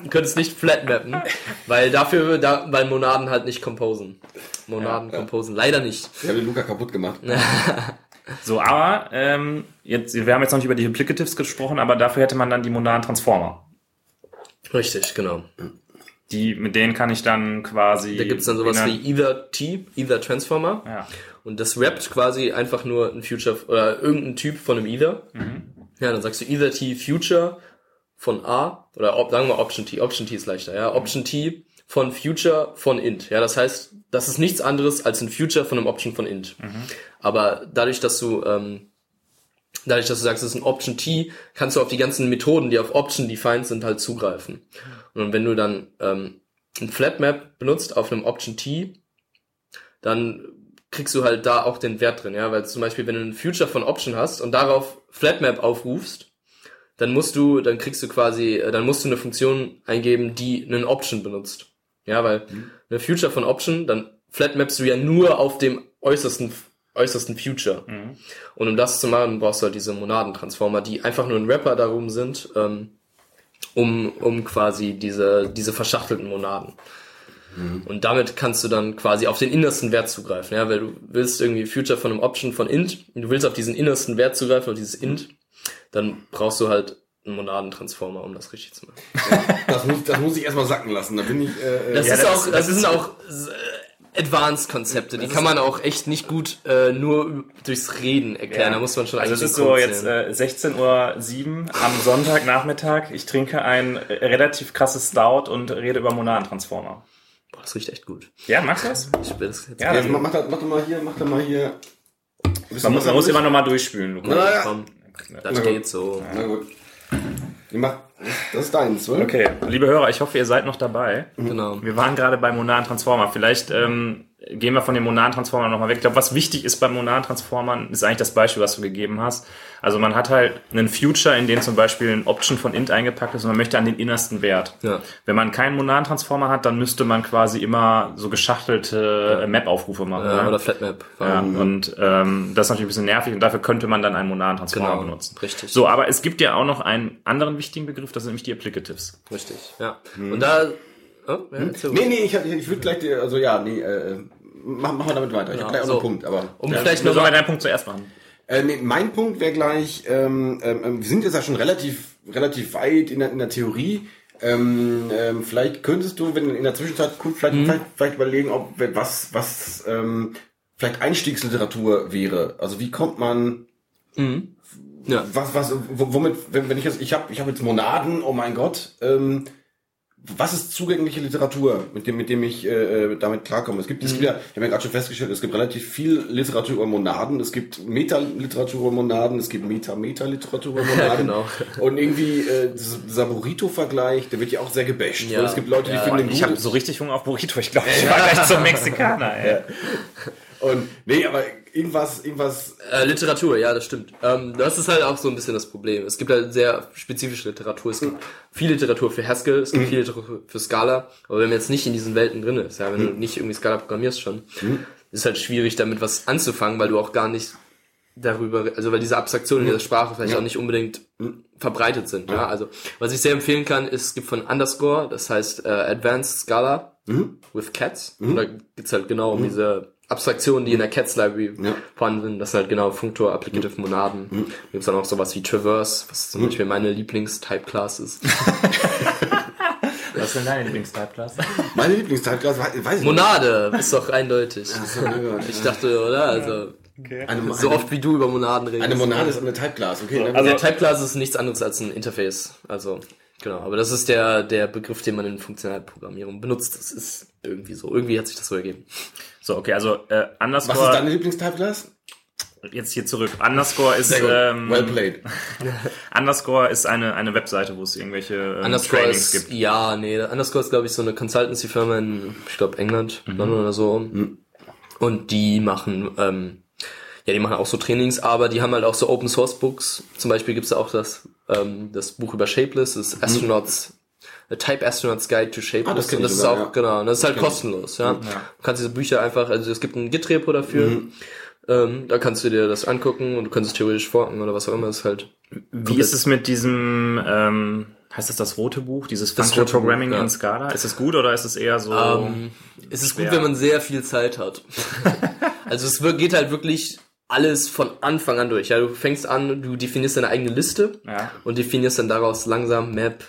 du könntest nicht flat mappen, weil dafür, da, weil Monaden halt nicht composen. Monaden composen, leider nicht. Ich habe den Luca kaputt gemacht. So, aber ähm, jetzt, wir haben jetzt noch nicht über die Applicatives gesprochen, aber dafür hätte man dann die monaden Transformer. Richtig, genau. Die, mit denen kann ich dann quasi. Da gibt's dann sowas wie Either T, Either Transformer. Ja. Und das rappt quasi einfach nur ein Future oder irgendein Typ von einem Either. Ja, dann sagst du Either T Future von A oder sagen wir Option T. Option T ist leichter, ja. Option T von Future von Int. Ja, das heißt, das ist nichts anderes als ein Future von einem Option von Int. Aber dadurch, dass du ähm, dadurch, dass du sagst, es ist ein Option T, kannst du auf die ganzen Methoden, die auf Option defined sind, halt zugreifen. Und wenn du dann ähm, ein Flatmap benutzt auf einem Option T, dann kriegst du halt da auch den Wert drin, ja, weil zum Beispiel, wenn du ein Future von Option hast und darauf Flatmap aufrufst, dann musst du, dann kriegst du quasi, äh, dann musst du eine Funktion eingeben, die einen Option benutzt. Ja, weil eine Future von Option, dann flatmapst du ja nur auf dem äußersten, äußersten Future. Und um das zu machen, brauchst du halt diese Monadentransformer, die einfach nur ein Wrapper darum sind, ähm, um, um quasi diese, diese verschachtelten Monaden. Und damit kannst du dann quasi auf den innersten Wert zugreifen, ja, weil du willst irgendwie Future von einem Option von int, und du willst auf diesen innersten Wert zugreifen, auf dieses int, dann brauchst du halt einen Monadentransformer, um das richtig zu machen. Das muss, das muss ich erstmal sacken lassen. Da bin ich. Äh, Das äh, ist das auch, ist- das sind auch äh, Advanced-Konzepte, die kann man auch echt nicht gut äh, nur durchs Reden erklären. Da muss man schon Also es ist so jetzt äh, 16.07 Uhr am Sonntagnachmittag. Ich trinke ein äh, relativ krasses Stout und rede über Monadentransformer. Boah, das riecht echt gut. Ja, magst du das? Ich will das jetzt Ja, dann, mach, mach, das- mach doch mal hier, mach doch mal hier. man muss, man muss immer noch mal durchspülen, Lukas. Na ja. Das Na gut. geht so. Na gut. Das ist deins, oder? Okay, liebe Hörer, ich hoffe, ihr seid noch dabei. Genau. Wir waren gerade beim Monaden Transformer. Vielleicht ähm, gehen wir von den Monaden Transformern nochmal weg. Ich glaube, was wichtig ist beim Monaden Transformern, ist eigentlich das Beispiel, was du gegeben hast. Also man hat halt einen Future, in dem zum Beispiel ein Option von int eingepackt ist und man möchte an den innersten Wert. Ja. Wenn man keinen Monaden Transformer hat, dann müsste man quasi immer so geschachtelte äh, Map-Aufrufe machen. Ja, ne? oder Flatmap. Ja, und ähm, das ist natürlich ein bisschen nervig und dafür könnte man dann einen monaden Transformer Genau, benutzen. richtig. So, aber es gibt ja auch noch einen anderen wichtigen Begriff, das sind nämlich die Applicatives. Richtig, ja. Und da... Oh, ja, erzähl Nee, nee, ich, ich, würde gleich, die- also ja, nee, äh, mach, mach mal damit weiter. Ich Ja, habe gleich auch so. noch einen Punkt, aber. Um Ja, vielleicht wir wir mal, deinen Punkt zuerst machen. Äh, nee, mein Punkt wäre gleich, ähm, ähm, wir sind jetzt ja schon relativ, relativ weit in der, in der Theorie. Ähm, ähm, vielleicht könntest du, wenn in der Zwischenzeit kurz vielleicht, vielleicht, vielleicht überlegen, ob was, was ähm, vielleicht Einstiegsliteratur wäre. Also wie kommt man, ja. was, was, womit, wenn, wenn ich jetzt, ich habe, ich habe jetzt Monaden, oh mein Gott, ähm, was ist zugängliche Literatur, mit dem, mit dem ich äh, damit klarkomme? Es gibt, es gibt ja, ich habe ja gerade schon festgestellt, es gibt relativ viel Literatur über Monaden, es gibt Meta-Literatur über Monaden, es gibt Meta-Meta-Literatur über Monaden. genau. Und irgendwie äh, dieser Burrito-Vergleich, der wird ja auch sehr gebasht. Ja. es gibt Leute, die Ja, finden den Ich habe so richtig Hunger auf Burrito. Ich glaube, ich war gleich zum Mexikaner. Ey. Und nee, aber irgendwas, irgendwas. Äh, Literatur, ja, das stimmt. Ähm, das ist halt auch so ein bisschen das Problem. Es gibt halt sehr spezifische Literatur. Es gibt viel Literatur für Haskell, es gibt viel Literatur für Scala. Aber wenn man jetzt nicht in diesen Welten drin ist, ja, wenn du nicht irgendwie Scala programmierst schon, ist halt schwierig, damit was anzufangen, weil du auch gar nicht darüber, also weil diese Abstraktionen in dieser Sprache vielleicht auch nicht unbedingt verbreitet sind. Ja, also was ich sehr empfehlen kann, ist, es gibt von Underscore, das heißt äh, Advanced Scala with Cats. Und da geht's halt genau um diese Abstraktionen, die in der Cats Library Ja. vorhanden sind. Das sind halt genau Functor, Applicative Monaden. Da gibt's dann auch sowas wie Traverse, was zum Beispiel meine Lieblings-Type-Class ist. Was ist denn deine Lieblingstype-Class? Meine Lieblingsteilklasse, weiß ich nicht. Monade, ist doch eindeutig. ja. Ich dachte, oder? Also, Eine, so oft wie du über Monaden redest. eine Monade ist eine Type-Class, okay. Also, der Type-Class ist nichts anderes als ein Interface. Also, genau. Aber das ist der, der Begriff, den man in Funktionalprogrammierung benutzt. Das ist irgendwie so. Irgendwie hat sich das so ergeben. So, okay, also äh, was ist Underscore, deine Lieblingstype-Class? jetzt hier zurück. Underscore ist, ähm, well played. Underscore ist eine, eine Webseite, wo es irgendwelche ähm, Underscore Trainings ist, gibt. ja, nee, Underscore ist, glaube ich, so eine Consultancy-Firma in, ich glaube, England, Mhm. London oder so. Und die machen, ähm, ja, die machen auch so Trainings, aber die haben halt auch so Open-Source-Books. Zum Beispiel gibt's da auch das, ähm, das Buch über Shapeless, das ist Astronauts, A Type Astronaut's Guide to Shapeless. Mhm. Ah, das und das ist sogar, auch, ja. Genau, und das ist halt kostenlos, ja. Du kannst diese Bücher einfach, also es gibt ein Git-Repo dafür. Mhm. Ähm, da kannst du dir das angucken und du kannst es theoretisch forken oder was auch immer. Das ist halt Wie ist es mit diesem, ähm, heißt das das rote Buch, dieses Das Functional rote Buch, Programming ja. in Scala? Ist es gut oder ist es eher so? Ähm, es ist schwer. gut, wenn man sehr viel Zeit hat. also es geht halt wirklich alles von Anfang an durch. Ja, du fängst an, du definierst deine eigene Liste Ja. und definierst dann daraus langsam Map,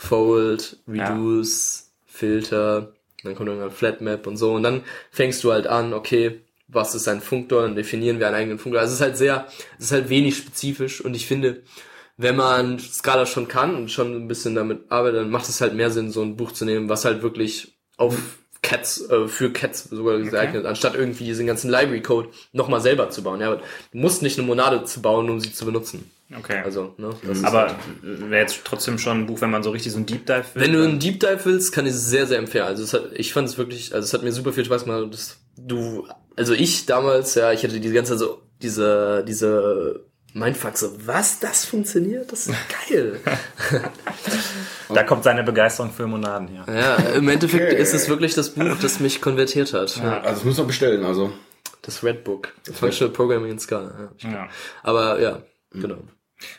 Fold, Reduce, Filter, dann kommt irgendwann Flat Map und so. Und dann fängst du halt an, okay, was ist ein Funktor, dann definieren wir einen eigenen Funktor. Also es ist halt sehr, es ist halt wenig spezifisch. Und ich finde, wenn man Scala schon kann und schon ein bisschen damit arbeitet, dann macht es halt mehr Sinn, so ein Buch zu nehmen, was halt wirklich auf Cats, äh, für Cats sogar geeignet, anstatt irgendwie diesen ganzen Library-Code nochmal selber zu bauen. Ja, du musst nicht eine Monade zu bauen, um sie zu benutzen. Okay. Also, ne, aber wäre jetzt trotzdem schon ein Buch, wenn man so richtig so ein Deep Dive will. Wenn du einen Deep Dive willst, kann ich es sehr, sehr empfehlen. Also es hat, ich fand es wirklich, also es hat mir super viel Spaß gemacht. Das, du, also ich damals, ja, ich hatte diese ganze so diese, diese Mindfuck so, was, das funktioniert? Das ist geil. da kommt seine Begeisterung für Monaden her. ja, im Endeffekt Okay. ist es wirklich das Buch, das mich konvertiert hat. Also das muss man bestellen, also. Das Red Book. Functional Programming in Scala. Ja. Ja. Aber ja, genau.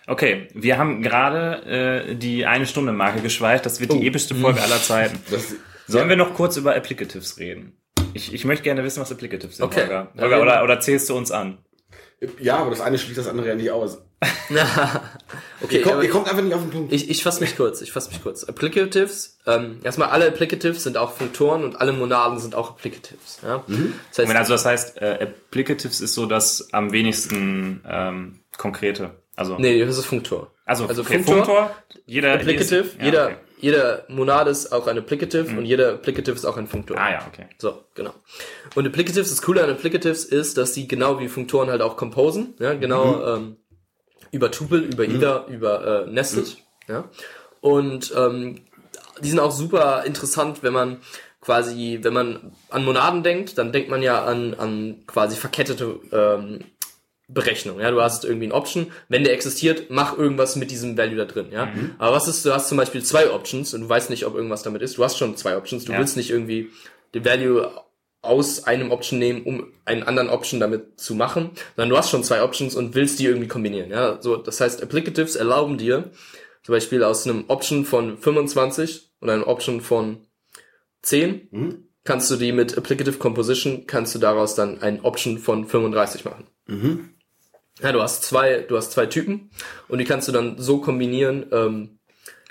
Okay, wir haben gerade äh, die eine Stunde Marke geschweift. Das wird die epischste Folge aller Zeiten. Das, Sollen wir noch kurz über Applicatives reden? Ich, ich möchte gerne wissen, was Applicatives sind, Okay. Holger. Ja, Holger oder, oder zählst du uns an? Ja, aber das eine schließt das andere ja nicht aus. Okay, Ihr kommt, ihr kommt einfach nicht auf den Punkt. ich, ich fasse mich kurz, ich fasse mich kurz. Applicatives, ähm, erstmal alle Applicatives sind auch Funktoren und alle Monaden sind auch Applicatives. Ja? Das heißt, Also das heißt, äh, Applicatives ist so das am wenigsten ähm, konkrete. Also, nee, das ist Funktor. also, also okay, Funktor, Funktor, jeder Applicative, jedes- ja, jeder, okay. Jeder Monade ist auch ein Applicative und jeder Applicative ist auch ein Funktor. Ah ja, okay. So, genau. Und Applicatives, das Coole an Applicatives ist, dass sie genau wie Funktoren halt auch composen, ja, genau ähm, über Tuple, über Ida, über äh, Nested, ja. Und ähm, die sind auch super interessant, wenn man quasi, wenn man an Monaden denkt, dann denkt man ja an, an quasi verkettete ähm, Berechnung. Ja, du hast irgendwie ein Option, wenn der existiert, mach irgendwas mit diesem Value da drin. Ja, aber was ist, du hast zum Beispiel zwei Options und du weißt nicht, ob irgendwas damit ist. Du hast schon zwei Options. Du Ja. willst nicht irgendwie den Value aus einem Option nehmen, um einen anderen Option damit zu machen, sondern du hast schon zwei Options und willst die irgendwie kombinieren. Ja, so das heißt, Applicatives erlauben dir zum Beispiel aus einem Option von 25 und einem Option von 10 kannst du die mit Applicative Composition kannst du daraus dann ein Option von 35 machen. Ja, du hast zwei, du hast zwei Typen und die kannst du dann so kombinieren, ähm,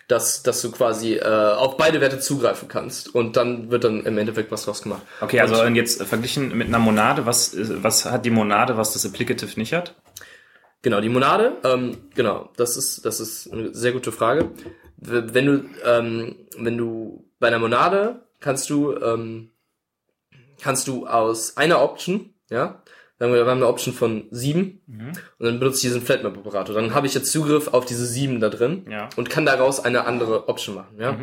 dass, dass du quasi äh, auf beide Werte zugreifen kannst und dann wird dann im Endeffekt was draus gemacht. Okay, also und jetzt verglichen mit einer Monade, was, was hat die Monade, was das Applicative nicht hat? Genau, die Monade, ähm, genau, das ist, das ist eine sehr gute Frage. Wenn du, ähm, wenn du bei einer Monade kannst du, ähm, kannst du aus einer Option, ja, sagen wir, wir haben eine Option von sieben und dann benutze ich diesen Flatmap-Operator. Dann habe ich jetzt Zugriff auf diese sieben da drin Ja. und kann daraus eine andere Option machen, ja.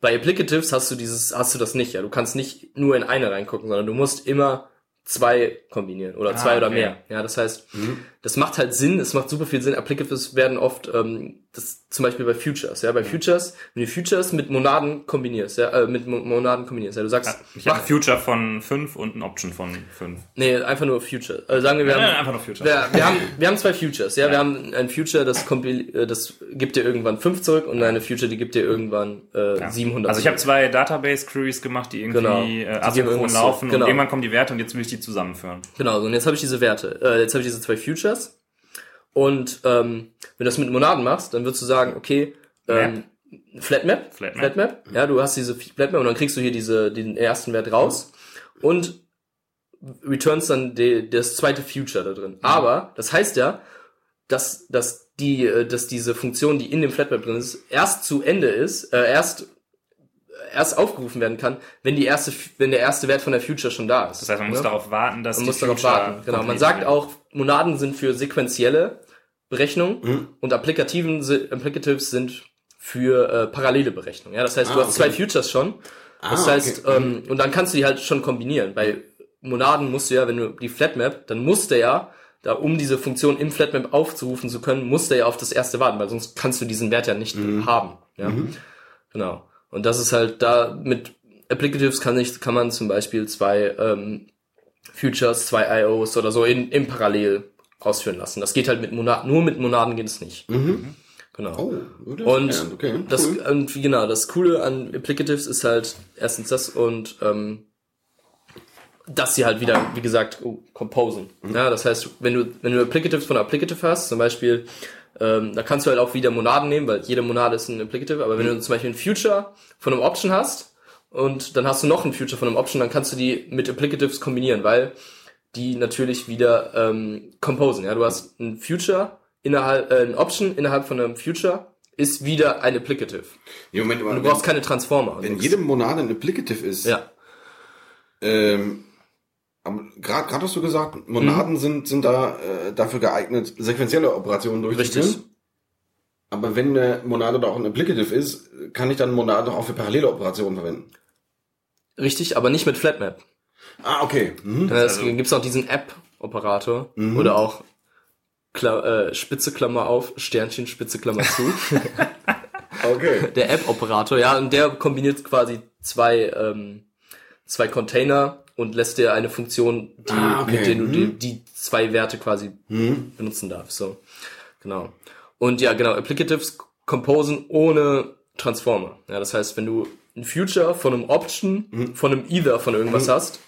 Bei Applicatives hast du dieses, hast du das nicht, ja. Du kannst nicht nur in eine reingucken, sondern du musst immer zwei kombinieren oder zwei oder okay. mehr. Ja, das heißt, das macht halt Sinn, es macht super viel Sinn. Applicatives werden oft, ähm, das zum Beispiel bei Futures, ja, bei Futures, wenn du Futures mit Monaden kombinierst, ja, äh, mit Mo Monaden kombinierst, ja, du sagst, Ich habe ein Future von 5 und ein Option von 5. nee, einfach nur Futures. Also sagen wir, wir haben, Nein, einfach nur Future. wir, wir haben, wir haben zwei Futures, ja, wir haben ein Future, das äh, das gibt dir irgendwann fünf zurück und eine Future, die gibt dir irgendwann äh, 700. Also ich habe zwei Database-Queries gemacht, die irgendwie Genau. äh, asynchron laufen. Genau. und irgendwann kommen die Werte und jetzt will ich die zusammenführen. Genau, und jetzt habe ich diese Werte. Äh, jetzt habe ich diese zwei Futures. Und ähm, wenn du das mit Monaden machst, dann würdest du sagen, okay, ähm, Flatmap, Flatmap. Flatmap, ja, du hast diese Flatmap und dann kriegst du hier diese, den ersten Wert raus und returns dann die, das zweite Future da drin. Aber das heißt ja, dass, dass die, äh, dass diese Funktion, die in dem Flatmap drin ist, erst zu Ende ist, äh, erst erst aufgerufen werden kann, wenn die erste, wenn der erste Wert von der Future schon da ist. Das heißt, man muss darauf warten, dass Man die muss darauf Future warten. Genau. Man sagt auch, Monaden sind für sequentielle Berechnungen und Applikativen, Applicatives sind für äh, parallele Berechnungen. Ja, das heißt, du Ah, hast zwei okay. Futures schon. Das Ah, heißt, okay. ähm, und dann kannst du die halt schon kombinieren. Bei Monaden musst du ja, wenn du die Flatmap, dann musst du ja, da um diese Funktion im Flatmap aufzurufen zu können, musst du ja auf das erste warten, weil sonst kannst du diesen Wert ja nicht haben. Ja, genau. Und das ist halt da mit Applicatives kann ich, kann man zum Beispiel zwei ähm, Futures, zwei IOs oder so in, im Parallel ausführen lassen. Das geht halt mit Monaden, nur mit Monaden geht es nicht. Genau. Oh, gut Und okay, das, cool. und wie genau, das Coole an Applicatives ist halt erstens das und ähm, dass sie halt wieder, wie gesagt, oh, composen. Ja, das heißt, wenn du, wenn du Applicatives von Applicative hast, zum Beispiel, ähm, da kannst du halt auch wieder Monaden nehmen, weil jede Monade ist ein Applicative, aber wenn du zum Beispiel ein Future von einem Option hast und dann hast du noch ein Future von einem Option, dann kannst du die mit Applicatives kombinieren, weil die natürlich wieder ähm, composen. Ja, du hast ein Future innerhalb, äh, ein Option innerhalb von einem Future ist wieder ein Applicative. Nee, Moment mal. Und du brauchst keine Transformer. wenn nix. jede Monade ein Applicative ist, ja, ähm, gerade hast du gesagt, Monaden Mhm. sind, sind da äh, dafür geeignet, sequenzielle Operationen durchzuführen. Richtig. Aber wenn eine Monade doch ein Applicative ist, kann ich dann Monade doch auch für parallele Operationen verwenden. richtig, aber nicht mit Flatmap. Ah, okay. Mhm. Es also- gibt's auch diesen App-Operator oder auch Kla äh, Spitze Klammer auf, Sternchen, Spitze Klammer zu. Okay. der App-Operator, ja, und der kombiniert quasi zwei, ähm, zwei Container und lässt dir eine Funktion, die, Ah, okay. mit denen du die, Mhm. die zwei Werte quasi benutzen darfst. So, genau. Und ja, genau, Applicatives composen ohne Transformer. Ja, das heißt, wenn du ein Future von einem Option, Mhm. von einem Either von irgendwas hast,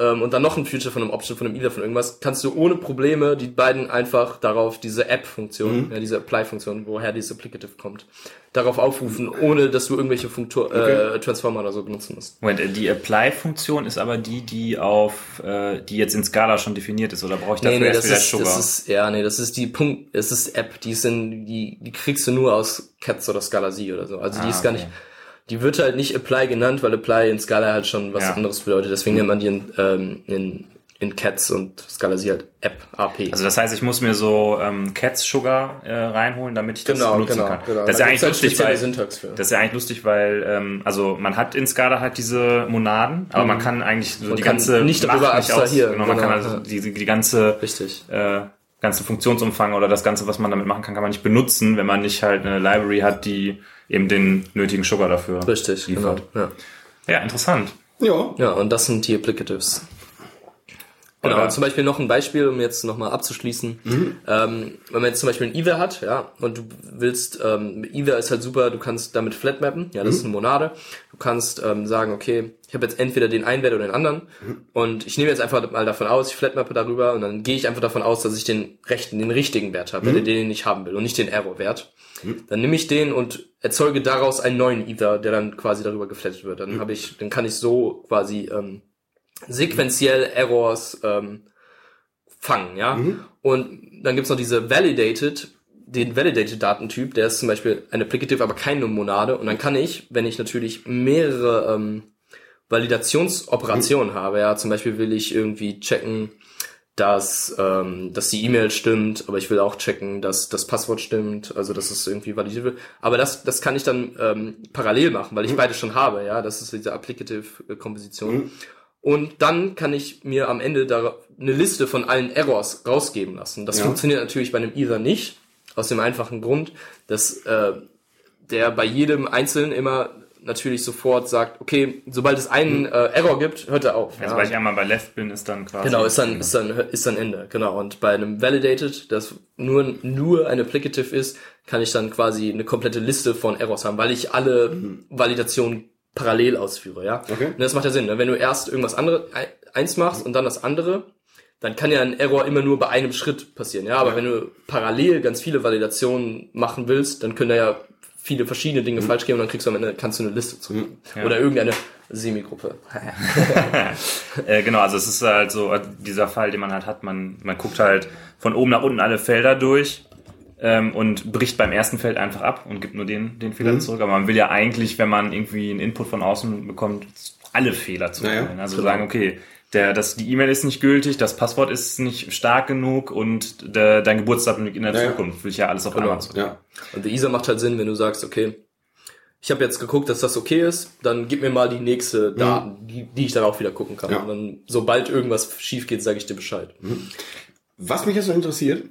ähm, und dann noch ein Future von einem Option, von einem Either von irgendwas, kannst du ohne Probleme die beiden einfach darauf diese App-Funktion, Mhm. ja, diese Apply-Funktion, woher dieses Applicative kommt, darauf aufrufen, ohne dass du irgendwelche Funktor äh, Transformer oder so benutzen musst. Moment, äh, die Apply-Funktion ist aber die, die auf, äh, die jetzt in Scala schon definiert ist, oder brauche ich dafür Nee, nee, erst das wieder ist, Sugar? das ist, ja, nee, das ist die Punkt, es ist App, die sind, die, die kriegst du nur aus Cats oder Scala Z oder so. Also die Ah, ist gar okay. nicht, die wird halt nicht Apply genannt, weil Apply in Scala halt schon was Ja. anderes bedeutet. Deswegen nennt man die in, ähm, in, in Cats und Scala Z halt App, AP. also das heißt, ich muss mir so ähm, Cats Sugar äh, reinholen, damit ich das genau, benutzen genau, kann. genau. Das ist ja eigentlich halt lustig, weil das ist ja eigentlich lustig, weil ähm, also man hat in Scala halt diese Monaden, aber man kann eigentlich so Mhm. Man die ganze nicht Macht darüber nicht aus, genau, man genau, kann also ja. die, die ganze Richtig. äh, ganze Funktionsumfang oder das ganze, was man damit machen kann, kann man nicht benutzen, wenn man nicht halt eine Library hat, die eben den nötigen Sugar dafür Richtig, liefert. genau. Ja. Ja, interessant. Ja. ja, und das sind die Applicatives. Genau, Oder- zum Beispiel noch ein Beispiel, um jetzt nochmal abzuschließen. Ähm, wenn man jetzt zum Beispiel ein Either hat, ja, und du willst, ähm, Either ist halt super, du kannst damit flat mappen, ja, das ist eine Monade. Du kannst ähm, sagen, okay, ich habe jetzt entweder den einen Wert oder den anderen und ich nehme jetzt einfach mal davon aus, ich flat mappe darüber und dann gehe ich einfach davon aus, dass ich den rechten, den richtigen Wert habe, den, den ich haben will und nicht den Error-Wert. Dann nehme ich den und erzeuge daraus einen neuen Ether, der dann quasi darüber geflattet wird. Dann habe ich, dann kann ich so quasi ähm, sequenziell Errors ähm, fangen, ja. Und dann gibt's noch diese Validated, den Validated Datentyp, der ist zum Beispiel ein Applicative, aber keine Monade. Und dann kann ich, wenn ich natürlich mehrere ähm, Validationsoperationen habe, ja, zum Beispiel will ich irgendwie checken, dass, ähm, dass die E-Mail stimmt, aber ich will auch checken, dass das Passwort stimmt, also dass es irgendwie validiert wird. Aber das, das kann ich dann ähm, parallel machen, weil ich beide schon habe, ja. Das ist diese Applicative-Komposition. Und dann kann ich mir am Ende da eine Liste von allen Errors rausgeben lassen. Das Ja. funktioniert natürlich bei einem Ether nicht, aus dem einfachen Grund, dass äh, der bei jedem Einzelnen immer natürlich sofort sagt, okay, sobald es einen äh, Error gibt, hört er auf. Also ja. weil ich einmal bei Left bin, ist dann quasi. Genau, ist dann, ist dann, ist dann Ende. Genau. Und bei einem Validated, das nur, nur ein Applicative ist, kann ich dann quasi eine komplette Liste von Errors haben, weil ich alle Validationen parallel ausführe, ja. Okay. Und das macht ja Sinn, ne? Wenn du erst irgendwas andere, ein- eins machst und dann das andere, dann kann ja ein Error immer nur bei einem Schritt passieren, ja. Aber Ja. wenn du parallel ganz viele Validationen machen willst, dann können da ja viele verschiedene Dinge falsch gehen und dann kriegst du am Ende, kannst du eine Liste zurück. Oder irgendeine Semigruppe. Äh, genau, also es ist halt so äh, dieser Fall, den man halt hat. Man, man guckt halt von oben nach unten alle Felder durch ähm, und bricht beim ersten Feld einfach ab und gibt nur den, den Fehler zurück. Aber man will ja eigentlich, wenn man irgendwie einen Input von außen bekommt, alle Fehler zurückholen. Naja, also genau. sagen, okay, der, das, die E-Mail ist nicht gültig, das Passwort ist nicht stark genug und der, dein Geburtsdatum liegt in der Naja. Zukunft. Will ich ja alles auf Genau. einmal zurück. Ja. Und der ISA macht halt Sinn, wenn du sagst, okay, ich habe jetzt geguckt, dass das okay ist, dann gib mir mal die nächste Daten, die, die ich dann auch wieder gucken kann. Ja. Und dann, sobald irgendwas schief geht, sage ich dir Bescheid. Was mich jetzt so interessiert,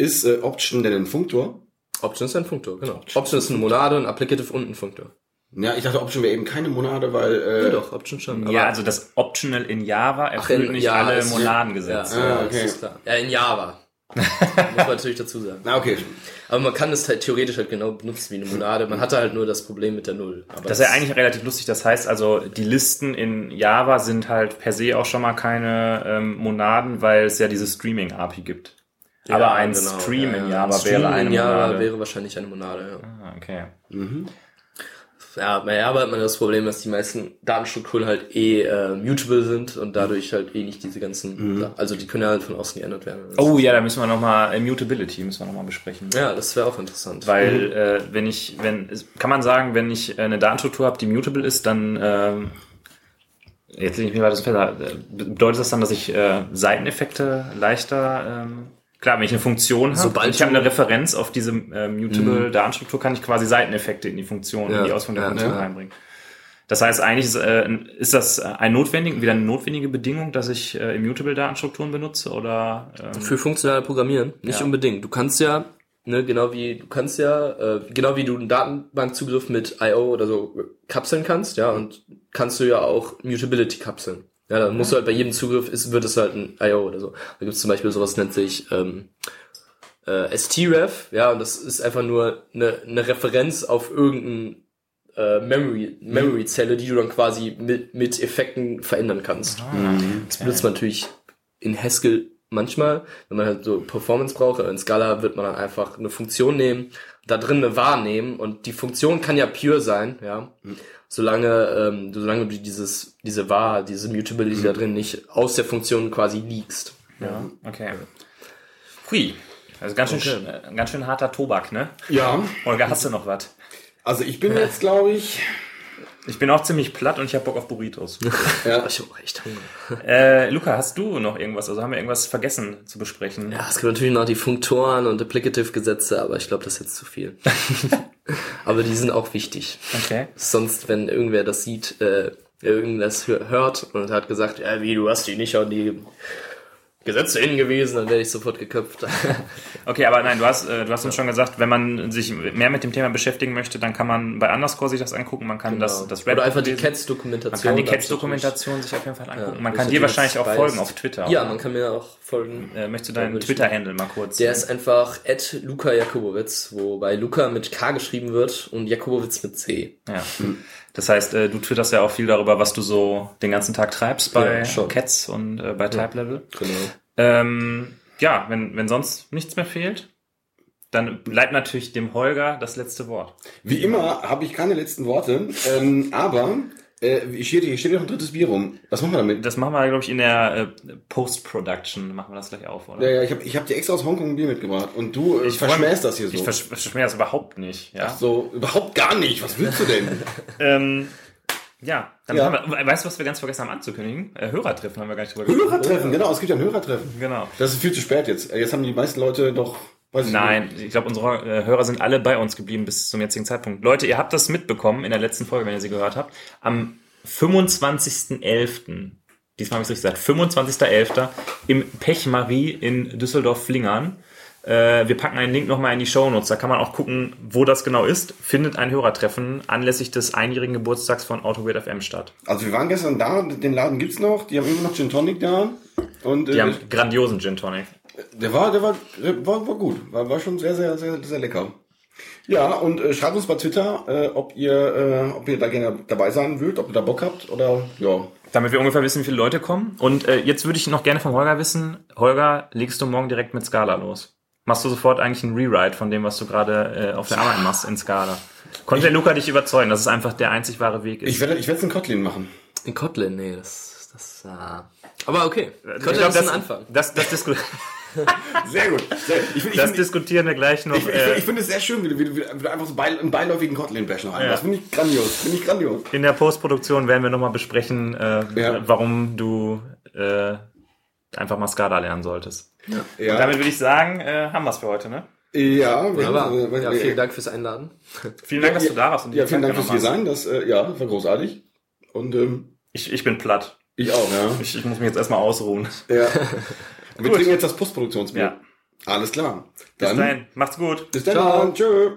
ist äh, Option denn ein Funktor? Option ist ein Funktor, genau. Option ist eine Monade, ein Applicative und ein Funktor. Ja, ich dachte, Option wäre eben keine Monade, weil äh, Ja, doch, Option schon. Ja, also das Optional in Java Ach, erfüllt in- nicht ja, alle es- Monadengesetze. Ja, Ah, ja, okay. das ist klar. Ja, in Java. Muss man natürlich dazu sagen. Na, okay. Aber man kann es halt theoretisch halt genau benutzen wie eine Monade. Man hatte halt nur das Problem mit der Null. Aber Das ist ja eigentlich relativ lustig. Das heißt also, die Listen in Java sind halt per se auch schon mal keine ähm, Monaden, weil es ja diese Streaming-API gibt. Ja, Aber ein genau. Stream Ja, in ja. Java Stream wäre eine in Java Monade. wäre wahrscheinlich eine Monade, ja. Ah, okay. Ja, bei Java hat man das Problem, dass die meisten Datenstrukturen halt eh äh, mutable sind und dadurch halt eh nicht diese ganzen, also die können ja halt von außen geändert werden. Oh ja, da müssen wir nochmal, Immutability müssen wir nochmal besprechen. Ja, das wäre auch interessant. Weil äh, wenn ich, wenn, kann man sagen, wenn ich äh, eine Datenstruktur habe, die mutable ist, dann ähm, jetzt lege ich mir weiter das Fenster. Äh, Bedeutet das dann, dass ich äh, Seiteneffekte leichter ähm, klar, wenn ich eine Funktion habe, Sobald ich habe eine Referenz auf diese äh, mutable Datenstruktur, kann ich quasi Seiteneffekte in die Funktion, Ja, in die Ausführung der ja, Funktion ja. reinbringen. Das heißt, eigentlich ist, äh, ist das ein notwendig, wieder eine notwendige Bedingung, dass ich äh, immutable Datenstrukturen benutze oder ähm, Für funktionale Programmieren nicht unbedingt. Du kannst ja, ne, genau wie du kannst ja, äh, genau wie du einen Datenbankzugriff mit I/O oder so kapseln kannst, ja, und kannst du ja auch Mutability kapseln. Ja, dann musst du halt bei jedem Zugriff ist, wird es halt ein I/O oder so. Da gibt es zum Beispiel sowas nennt sich ähm, äh, stref, ja, und das ist einfach nur eine, eine Referenz auf irgendein äh, Memory Memory Zelle, die du dann quasi mit mit Effekten verändern kannst. Das benutzt man natürlich in Haskell manchmal, wenn man halt so Performance braucht, aber in Scala wird man dann einfach eine Funktion nehmen, da drin eine wahrnehmen und die Funktion kann ja pure sein, ja, solange, ähm, solange du dieses, diese var, diese Mutability da drin nicht aus der Funktion quasi liegst. Ja, okay. Hui. Also ganz schön, Okay. äh, ganz schön harter Tobak, ne? Ja, Olga, hast du noch was? also ich bin jetzt, glaube ich, Ich bin auch ziemlich platt und ich habe Bock auf Burritos. ja, Ich hab auch echt Hunger. äh, Luca, hast du noch irgendwas? Also haben wir irgendwas vergessen zu besprechen? Ja, es gibt natürlich noch die Funktoren und Applicative-Gesetze, aber ich glaube, das ist jetzt zu viel. aber die sind auch wichtig. Okay. Sonst, wenn irgendwer das sieht, äh, irgendwas hö- hört und hat gesagt, ja, wie, du hast die nicht an die Gesetze hingewiesen, dann werde ich sofort geköpft. Okay, aber nein, du hast, äh, du hast uns schon gesagt, wenn man sich mehr mit dem Thema beschäftigen möchte, dann kann man bei Underscore sich das angucken, man kann das, das Genau. Oder einfach die lesen. Cats-Dokumentation. Man kann die Cats-Dokumentation sich auf jeden Fall angucken. Ja, man kann dir wahrscheinlich auch weiß. folgen auf Twitter. Ja, oder? man kann mir auch folgen. äh, möchtest du deinen Twitter-Handle mal kurz? Der ist einfach at Luca Jakubowitz, wobei Luca mit K geschrieben wird und Jakubowitz mit C. Ja. Das heißt, äh, du twitterst ja auch viel darüber, was du so den ganzen Tag treibst bei Ja. Cats und äh, bei Type Level. Genau. Ähm, ja, wenn, wenn sonst nichts mehr fehlt, dann bleibt natürlich dem Holger das letzte Wort. wie immer habe ich keine letzten Worte, ähm, aber äh, hier steht hier steht noch ein drittes Bier rum. Was machen wir damit? Das machen wir, glaube ich, in der äh, Post-Production. Machen wir das gleich auf, oder? Ja, ja, ich habe ich hab dir extra aus Hongkong ein Bier mitgebracht und du äh, Ich verschmähst das hier so. Ich versch- verschmähe das überhaupt nicht. Ja. so, überhaupt gar nicht. Was willst du denn? Ähm, ja, dann Ja. Haben wir, weißt du, was wir ganz vergessen haben anzukündigen? Äh, Hörertreffen haben wir gar nicht drüber gesprochen. Hörertreffen, genau, es gibt ja ein Hörertreffen. Genau. Das ist viel zu spät jetzt. Jetzt haben die meisten Leute doch, ich Nein, ich glaube, unsere äh, Hörer sind alle bei uns geblieben bis zum jetzigen Zeitpunkt. Leute, ihr habt das mitbekommen in der letzten Folge, wenn ihr sie gehört habt. Am 25.11., diesmal habe ich es richtig gesagt, 25.11. im Pechmarie in Düsseldorf-Flingern. Äh, wir packen einen Link nochmal in die Shownotes, da kann man auch gucken, wo das genau ist. Findet ein Hörertreffen anlässlich des einjährigen Geburtstags von AutoWeird FM statt. nicht. Also wir waren gestern da, den Laden gibt's noch, die haben immer noch Gin Tonic da. Und Die äh, haben grandiosen Gin Tonic. Der war, der war, der war, war gut. War, war schon sehr, sehr, sehr, sehr lecker. Ja, und äh, schreibt uns bei Twitter, äh, ob ihr, äh, ob ihr da gerne dabei sein wollt, ob ihr da Bock habt oder ja. Damit wir ungefähr wissen, wie viele Leute kommen. Und äh, jetzt würde ich noch gerne vom Holger wissen. Holger, legst du morgen direkt mit Scala los? Machst du sofort eigentlich einen Rewrite von dem, was du gerade äh, auf der Arbeit machst in Scala? Konnte der Luca dich überzeugen, dass es einfach der einzig wahre Weg ist? Ich werde, ich werde es in Kotlin machen. In Kotlin, nee, das, das, äh, aber okay. Ich Könnte glaub, das ein Anfang. Das, das, disku Sehr gut. Sehr, ich finde, ich das finde, diskutieren wir gleich noch. ich, ich, äh, ich finde es sehr schön, wie du, wie du, wie du einfach so beil, einen beiläufigen Kotlin-Bash noch Ja. einmachst. Finde ich grandios. Finde ich grandios. in der Postproduktion werden wir nochmal besprechen, äh, Ja. warum du äh, einfach mal Scala lernen solltest. Ja, Und damit würde ich sagen, äh, haben wir es für heute, ne? ja, wir Aber, haben, äh, ja, vielen Dank fürs Einladen. Vielen Dank, dass du da warst. Und die Ja, vielen Zeit Dank fürs sein. Das, äh, ja, das war großartig. Und ähm, Ich, ich bin platt. ich auch, ja. Ich, ich muss mich jetzt erstmal ausruhen. ja. Wir Gut. trinken jetzt das Postproduktionsbier. Ja. Alles klar. Bis Dann, dahin. Macht's gut. bis dann. Ciao. Tschö.